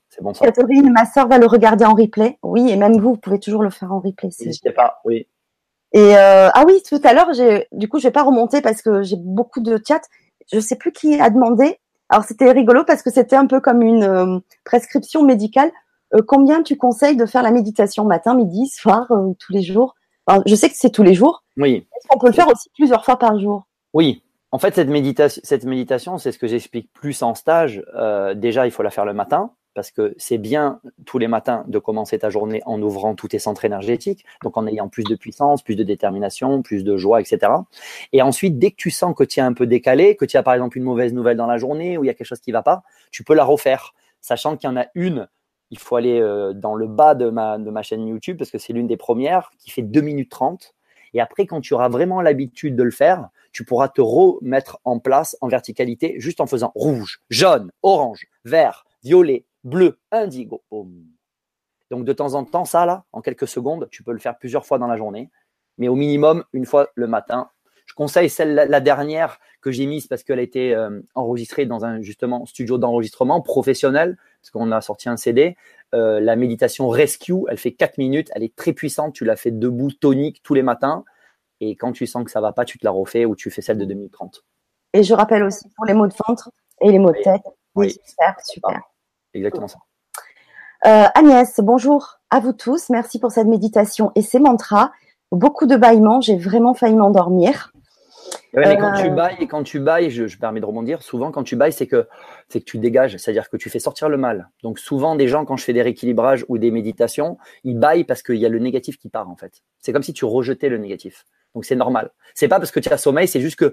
C'est bon ça. Catherine, ma soeur va le regarder en replay. Oui, et même vous, vous pouvez toujours le faire en replay. N'hésitez pas, oui. Et euh, ah oui, tout à l'heure, du coup, je vais pas remonter parce que j'ai beaucoup de chats. Je sais plus qui a demandé. Alors c'était rigolo parce que c'était un peu comme une euh, prescription médicale. Euh, combien tu conseilles de faire la méditation matin, midi, soir, tous les jours? Je sais que c'est tous les jours. Oui. Est-ce qu'on peut le faire aussi plusieurs fois par jour? Oui. En fait, cette méditation, cette méditation, c'est ce que j'explique plus en stage. Euh, déjà, il faut la faire le matin parce que c'est bien tous les matins de commencer ta journée en ouvrant tous tes centres énergétiques, donc en ayant plus de puissance, plus de détermination, plus de joie, etc. Et ensuite, dès que tu sens que tu es un peu décalé, que tu as par exemple une mauvaise nouvelle dans la journée ou il y a quelque chose qui va pas, tu peux la refaire, sachant qu'il y en a une. Il faut aller euh, dans le bas de ma, de ma chaîne YouTube parce que c'est l'une des premières qui fait 2 minutes 30. Et après, quand tu auras vraiment l'habitude de le faire, tu pourras te remettre en place en verticalité juste en faisant rouge, jaune, orange, vert, violet, bleu, indigo. Donc de temps en temps, ça là, en quelques secondes, tu peux le faire plusieurs fois dans la journée, mais au minimum une fois le matin. Je conseille celle la dernière que j'ai mise parce qu'elle a été euh, enregistrée dans un justement studio d'enregistrement professionnel, parce qu'on a sorti un CD. Euh, la méditation Rescue, elle fait 4 minutes, elle est très puissante. Tu la fais debout, tonique tous les matins, et quand tu sens que ça va pas, tu te la refais ou tu fais celle de 2030. Et je rappelle aussi pour les mots de ventre et les mots de tête. Oui, super, super exactement ça. Euh, Agnès, bonjour à vous tous. Merci pour cette méditation et ces mantras. Beaucoup de bâillements. J'ai vraiment failli m'endormir. Ouais, mais quand tu euh, bailles, quand tu bailles, je, je permets de rebondir. Souvent, quand tu bailles, c'est que c'est que tu dégages, c'est-à-dire que tu fais sortir le mal. Donc souvent, des gens, quand je fais des rééquilibrages ou des méditations, ils baillent parce qu'il y a le négatif qui part en fait. C'est comme si tu rejetais le négatif. Donc c'est normal. C'est pas parce que tu as sommeil, c'est juste que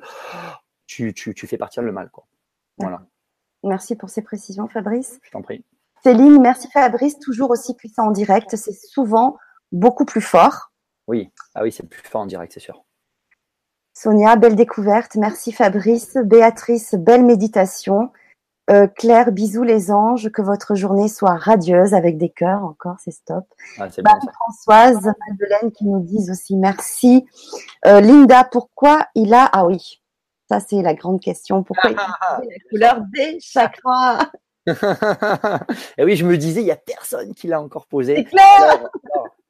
tu, tu, tu fais partir le mal, quoi. Voilà. Merci pour ces précisions, Fabrice. Je t'en prie. Céline, merci Fabrice, toujours aussi puissant en direct. C'est souvent beaucoup plus fort. Oui, ah oui, c'est plus fort en direct, c'est sûr. Sonia, belle découverte. Merci Fabrice. Béatrice, belle méditation. Euh, Claire, bisous les anges. Que votre journée soit radieuse avec des cœurs. Encore, c'est stop. Ah, bon, Françoise, Madeleine qui nous disent aussi merci. Euh, Linda, pourquoi il a... Ah oui, ça, c'est la grande question. Pourquoi il la couleur des chakras? Et oui, je me disais, il n'y a personne qui l'a encore posé. C'est clair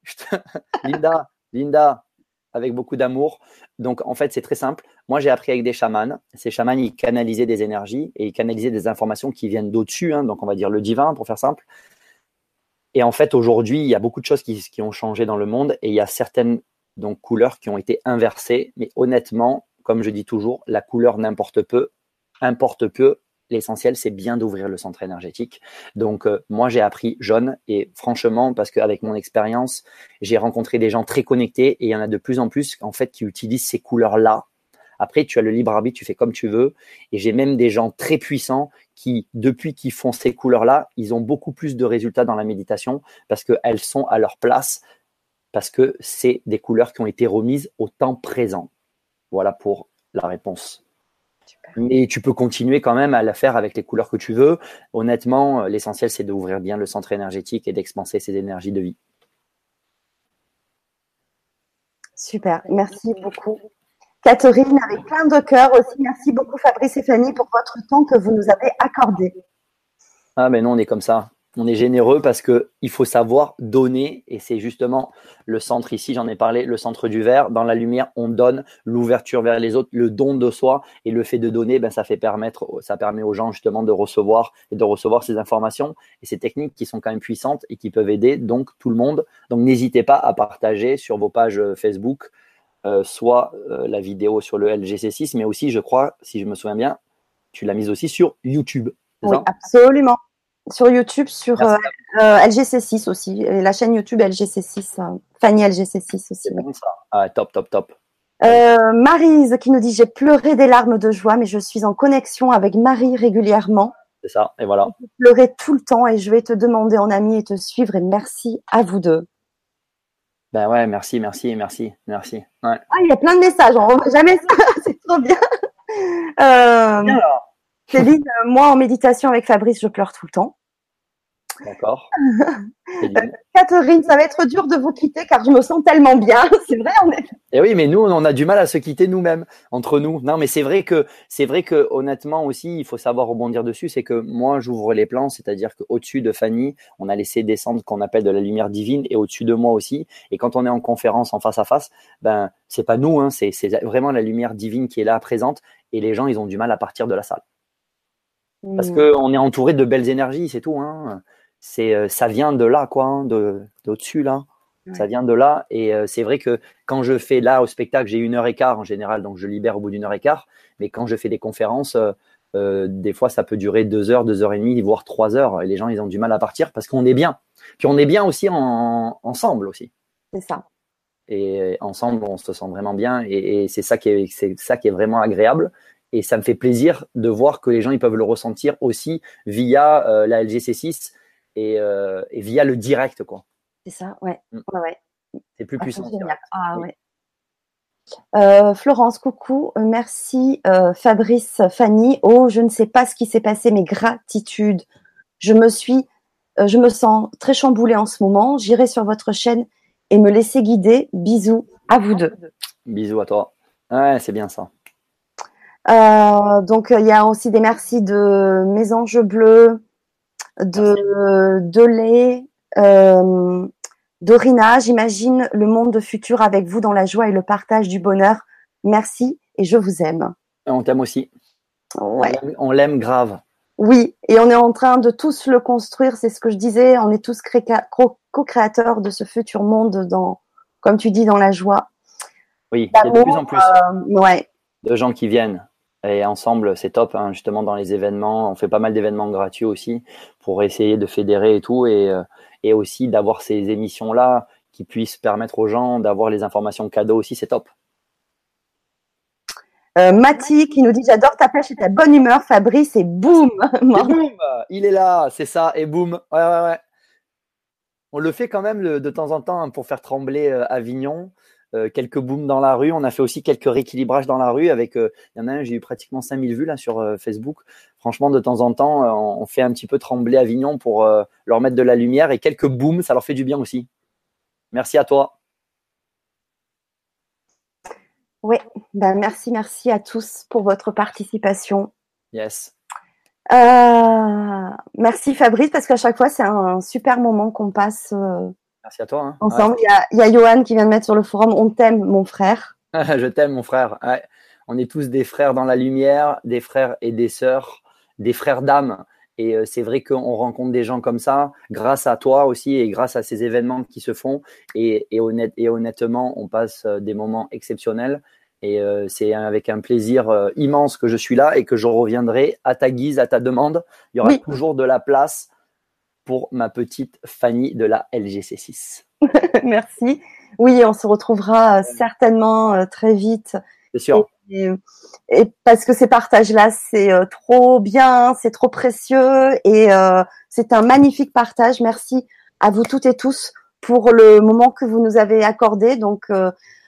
Linda, Linda, avec beaucoup d'amour. Donc, en fait, c'est très simple. Moi, j'ai appris avec des chamans. Ces chamans, ils canalisaient des énergies et ils canalisaient des informations qui viennent d'au-dessus. Hein. donc, on va dire le divin, pour faire simple. Et en fait, aujourd'hui, il y a beaucoup de choses qui, qui, ont changé dans le monde et il y a certaines donc, couleurs qui ont été inversées. Mais honnêtement, comme je dis toujours, la couleur n'importe peu, importe peu. L'essentiel, c'est bien d'ouvrir le centre énergétique. Donc, euh, moi, j'ai appris jaune et franchement, parce qu'avec mon expérience, j'ai rencontré des gens très connectés et il y en a de plus en plus, en fait, qui utilisent ces couleurs-là. Après, tu as le libre arbitre, tu fais comme tu veux. Et j'ai même des gens très puissants qui, depuis qu'ils font ces couleurs-là, ils ont beaucoup plus de résultats dans la méditation parce qu'elles sont à leur place, parce que c'est des couleurs qui ont été remises au temps présent. Voilà pour la réponse. Mais tu peux continuer quand même à la faire avec les couleurs que tu veux. Honnêtement, euh, l'essentiel, c'est d'ouvrir bien le centre énergétique et d'expanser ses énergies de vie. Super, merci beaucoup. Catherine, avec plein de cœur aussi, merci beaucoup Fabrice et Fanny pour votre temps que vous nous avez accordé. Ah, mais non, on est comme ça on est généreux parce que il faut savoir donner et c'est justement le centre ici, j'en ai parlé, le centre du verre. Dans la lumière, on donne l'ouverture vers les autres, le don de soi et le fait de donner, ben ça fait permettre, ça permet aux gens justement de recevoir et de recevoir ces informations et ces techniques qui sont quand même puissantes et qui peuvent aider donc tout le monde. Donc n'hésitez pas à partager sur vos pages Facebook, euh, soit euh, la vidéo sur le LGC6, mais aussi, je crois, si je me souviens bien, tu l'as mise aussi sur YouTube. Oui, absolument sur YouTube, sur euh, euh, LGC6 aussi, et la chaîne YouTube LGC6, euh, Fanny LGC6 aussi. Bon, ça. Ah, top, top, top. Euh, Marise qui nous dit j'ai pleuré des larmes de joie, mais je suis en connexion avec Marie régulièrement. C'est ça, et voilà. Je pleurer tout le temps et je vais te demander en ami et te suivre et merci à vous deux. Ben ouais, merci, merci, merci, merci. Ouais. Ah, il y a plein de messages, on ne revoit jamais ça, c'est trop bien. Bien Céline, moi en méditation avec Fabrice, je pleure tout le temps. D'accord. Catherine, ça va être dur de vous quitter car je me sens tellement bien. C'est vrai, on est. Et eh oui, mais nous, on a du mal à se quitter nous-mêmes, entre nous. Non, mais c'est vrai que, c'est vrai que, honnêtement aussi, il faut savoir rebondir dessus. C'est que moi, j'ouvre les plans, c'est-à-dire qu'au-dessus de Fanny, on a laissé descendre ce qu'on appelle de la lumière divine et au-dessus de moi aussi. Et quand on est en conférence en face à face, ben, c'est pas nous, hein, c'est vraiment la lumière divine qui est là présente et les gens, ils ont du mal à partir de la salle. Parce mmh. qu'on est entouré de belles énergies, c'est tout. Hein c'est euh, ça vient de là quoi, hein, de d'au-dessus là. Ça vient de là et euh, c'est vrai que quand je fais là au spectacle, j'ai une heure et quart en général, donc je libère au bout d'une heure et quart. Mais quand je fais des conférences, euh, des fois ça peut durer deux heures, deux heures et demie, voire trois heures. Et les gens ils ont du mal à partir parce qu'on est bien. Puis on est bien aussi en, ensemble aussi. C'est ça. Et ensemble on se sent vraiment bien et, c'est ça qui est c'est ça qui est vraiment agréable et ça me fait plaisir de voir que les gens ils peuvent le ressentir aussi via la LGC6 euh, et, via le direct, quoi. C'est ça, ouais. Mm. ouais, C'est plus ah, puissant. Ah, ouais. Euh, Florence, coucou, euh, merci Fabrice, Fanny. Oh, je ne sais pas ce qui s'est passé, mais gratitude. Je me suis, je me sens très chamboulée en ce moment. J'irai sur votre chaîne et me laisser guider. Bisous à vous deux. Bisous à toi. Ouais, c'est bien ça. donc il y a aussi des merci de mes anges bleus, de, de lait, euh, Dorina, j'imagine le monde futur avec vous dans la joie et le partage du bonheur. Merci et je vous aime. On t'aime aussi. Ouais. On l'aime grave. Oui, et on est en train de tous le construire, c'est ce que je disais, on est tous co-créateurs de ce futur monde dans, comme tu dis, dans la joie. Oui, il y a de plus en plus euh, ouais. de gens qui viennent. Et ensemble, c'est top, hein, justement, dans les événements. On fait pas mal d'événements gratuits aussi pour essayer de fédérer et tout. Et, euh, et aussi d'avoir ces émissions-là qui puissent permettre aux gens d'avoir les informations cadeaux aussi, c'est top. Euh, Mati qui nous dit J'adore ta pêche et ta bonne humeur, Fabrice, et boum boum Il est là, c'est ça, et boum Ouais, ouais, ouais. On le fait quand même de temps en temps hein, pour faire trembler euh, Avignon. Euh, quelques booms dans la rue. On a fait aussi quelques rééquilibrages dans la rue avec, euh, il y en a un, j'ai eu pratiquement 5000 vues là sur euh, Facebook. Franchement, de temps en temps, on fait un petit peu trembler Avignon pour leur mettre de la lumière et quelques booms, ça leur fait du bien aussi. Merci à toi. Oui, ben merci, merci à tous pour votre participation. Yes. merci Fabrice, parce qu'à chaque fois, c'est un, super moment qu'on passe Merci à toi. Hein. Ensemble, il y, a Johan qui vient de mettre sur le forum On t'aime, mon frère. je t'aime, mon frère. On est tous des frères dans la lumière, des frères et des sœurs, des frères d'âme. Et euh, c'est vrai qu'on rencontre des gens comme ça, grâce à toi aussi et grâce à ces événements qui se font. Et, et, et honnêtement, on passe euh, des moments exceptionnels. Et euh, c'est avec un plaisir immense que je suis là et que je reviendrai à ta guise, à ta demande. Il y aura toujours de la place pour ma petite Fanny de la LGC6. Merci. Oui, on se retrouvera euh, certainement euh, très vite. C'est sûr. Et, parce que ces partages-là, c'est euh, trop bien, c'est trop précieux et c'est un magnifique partage. Merci à vous toutes et tous pour le moment que vous nous avez accordé. Donc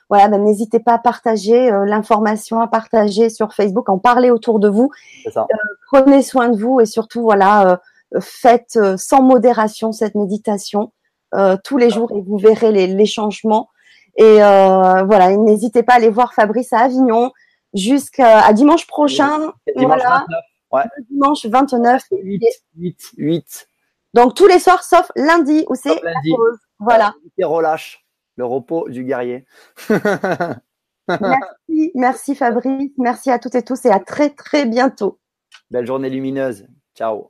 voilà, ben, n'hésitez pas à partager l'information, à partager sur Facebook, en parler autour de vous. Ça. prenez soin de vous et surtout voilà faites euh, sans modération cette méditation euh, tous les jours et vous verrez les, changements. Et euh, voilà, n'hésitez pas à aller voir Fabrice à Avignon jusqu'à dimanche prochain. Dimanche 29. Ouais. Dimanche 29. 8, 8, 8. Donc tous les soirs sauf lundi où c'est Voilà. Et relâche le repos du guerrier. merci, merci Fabrice, merci à toutes et tous et à très très bientôt. Belle journée lumineuse. Ciao.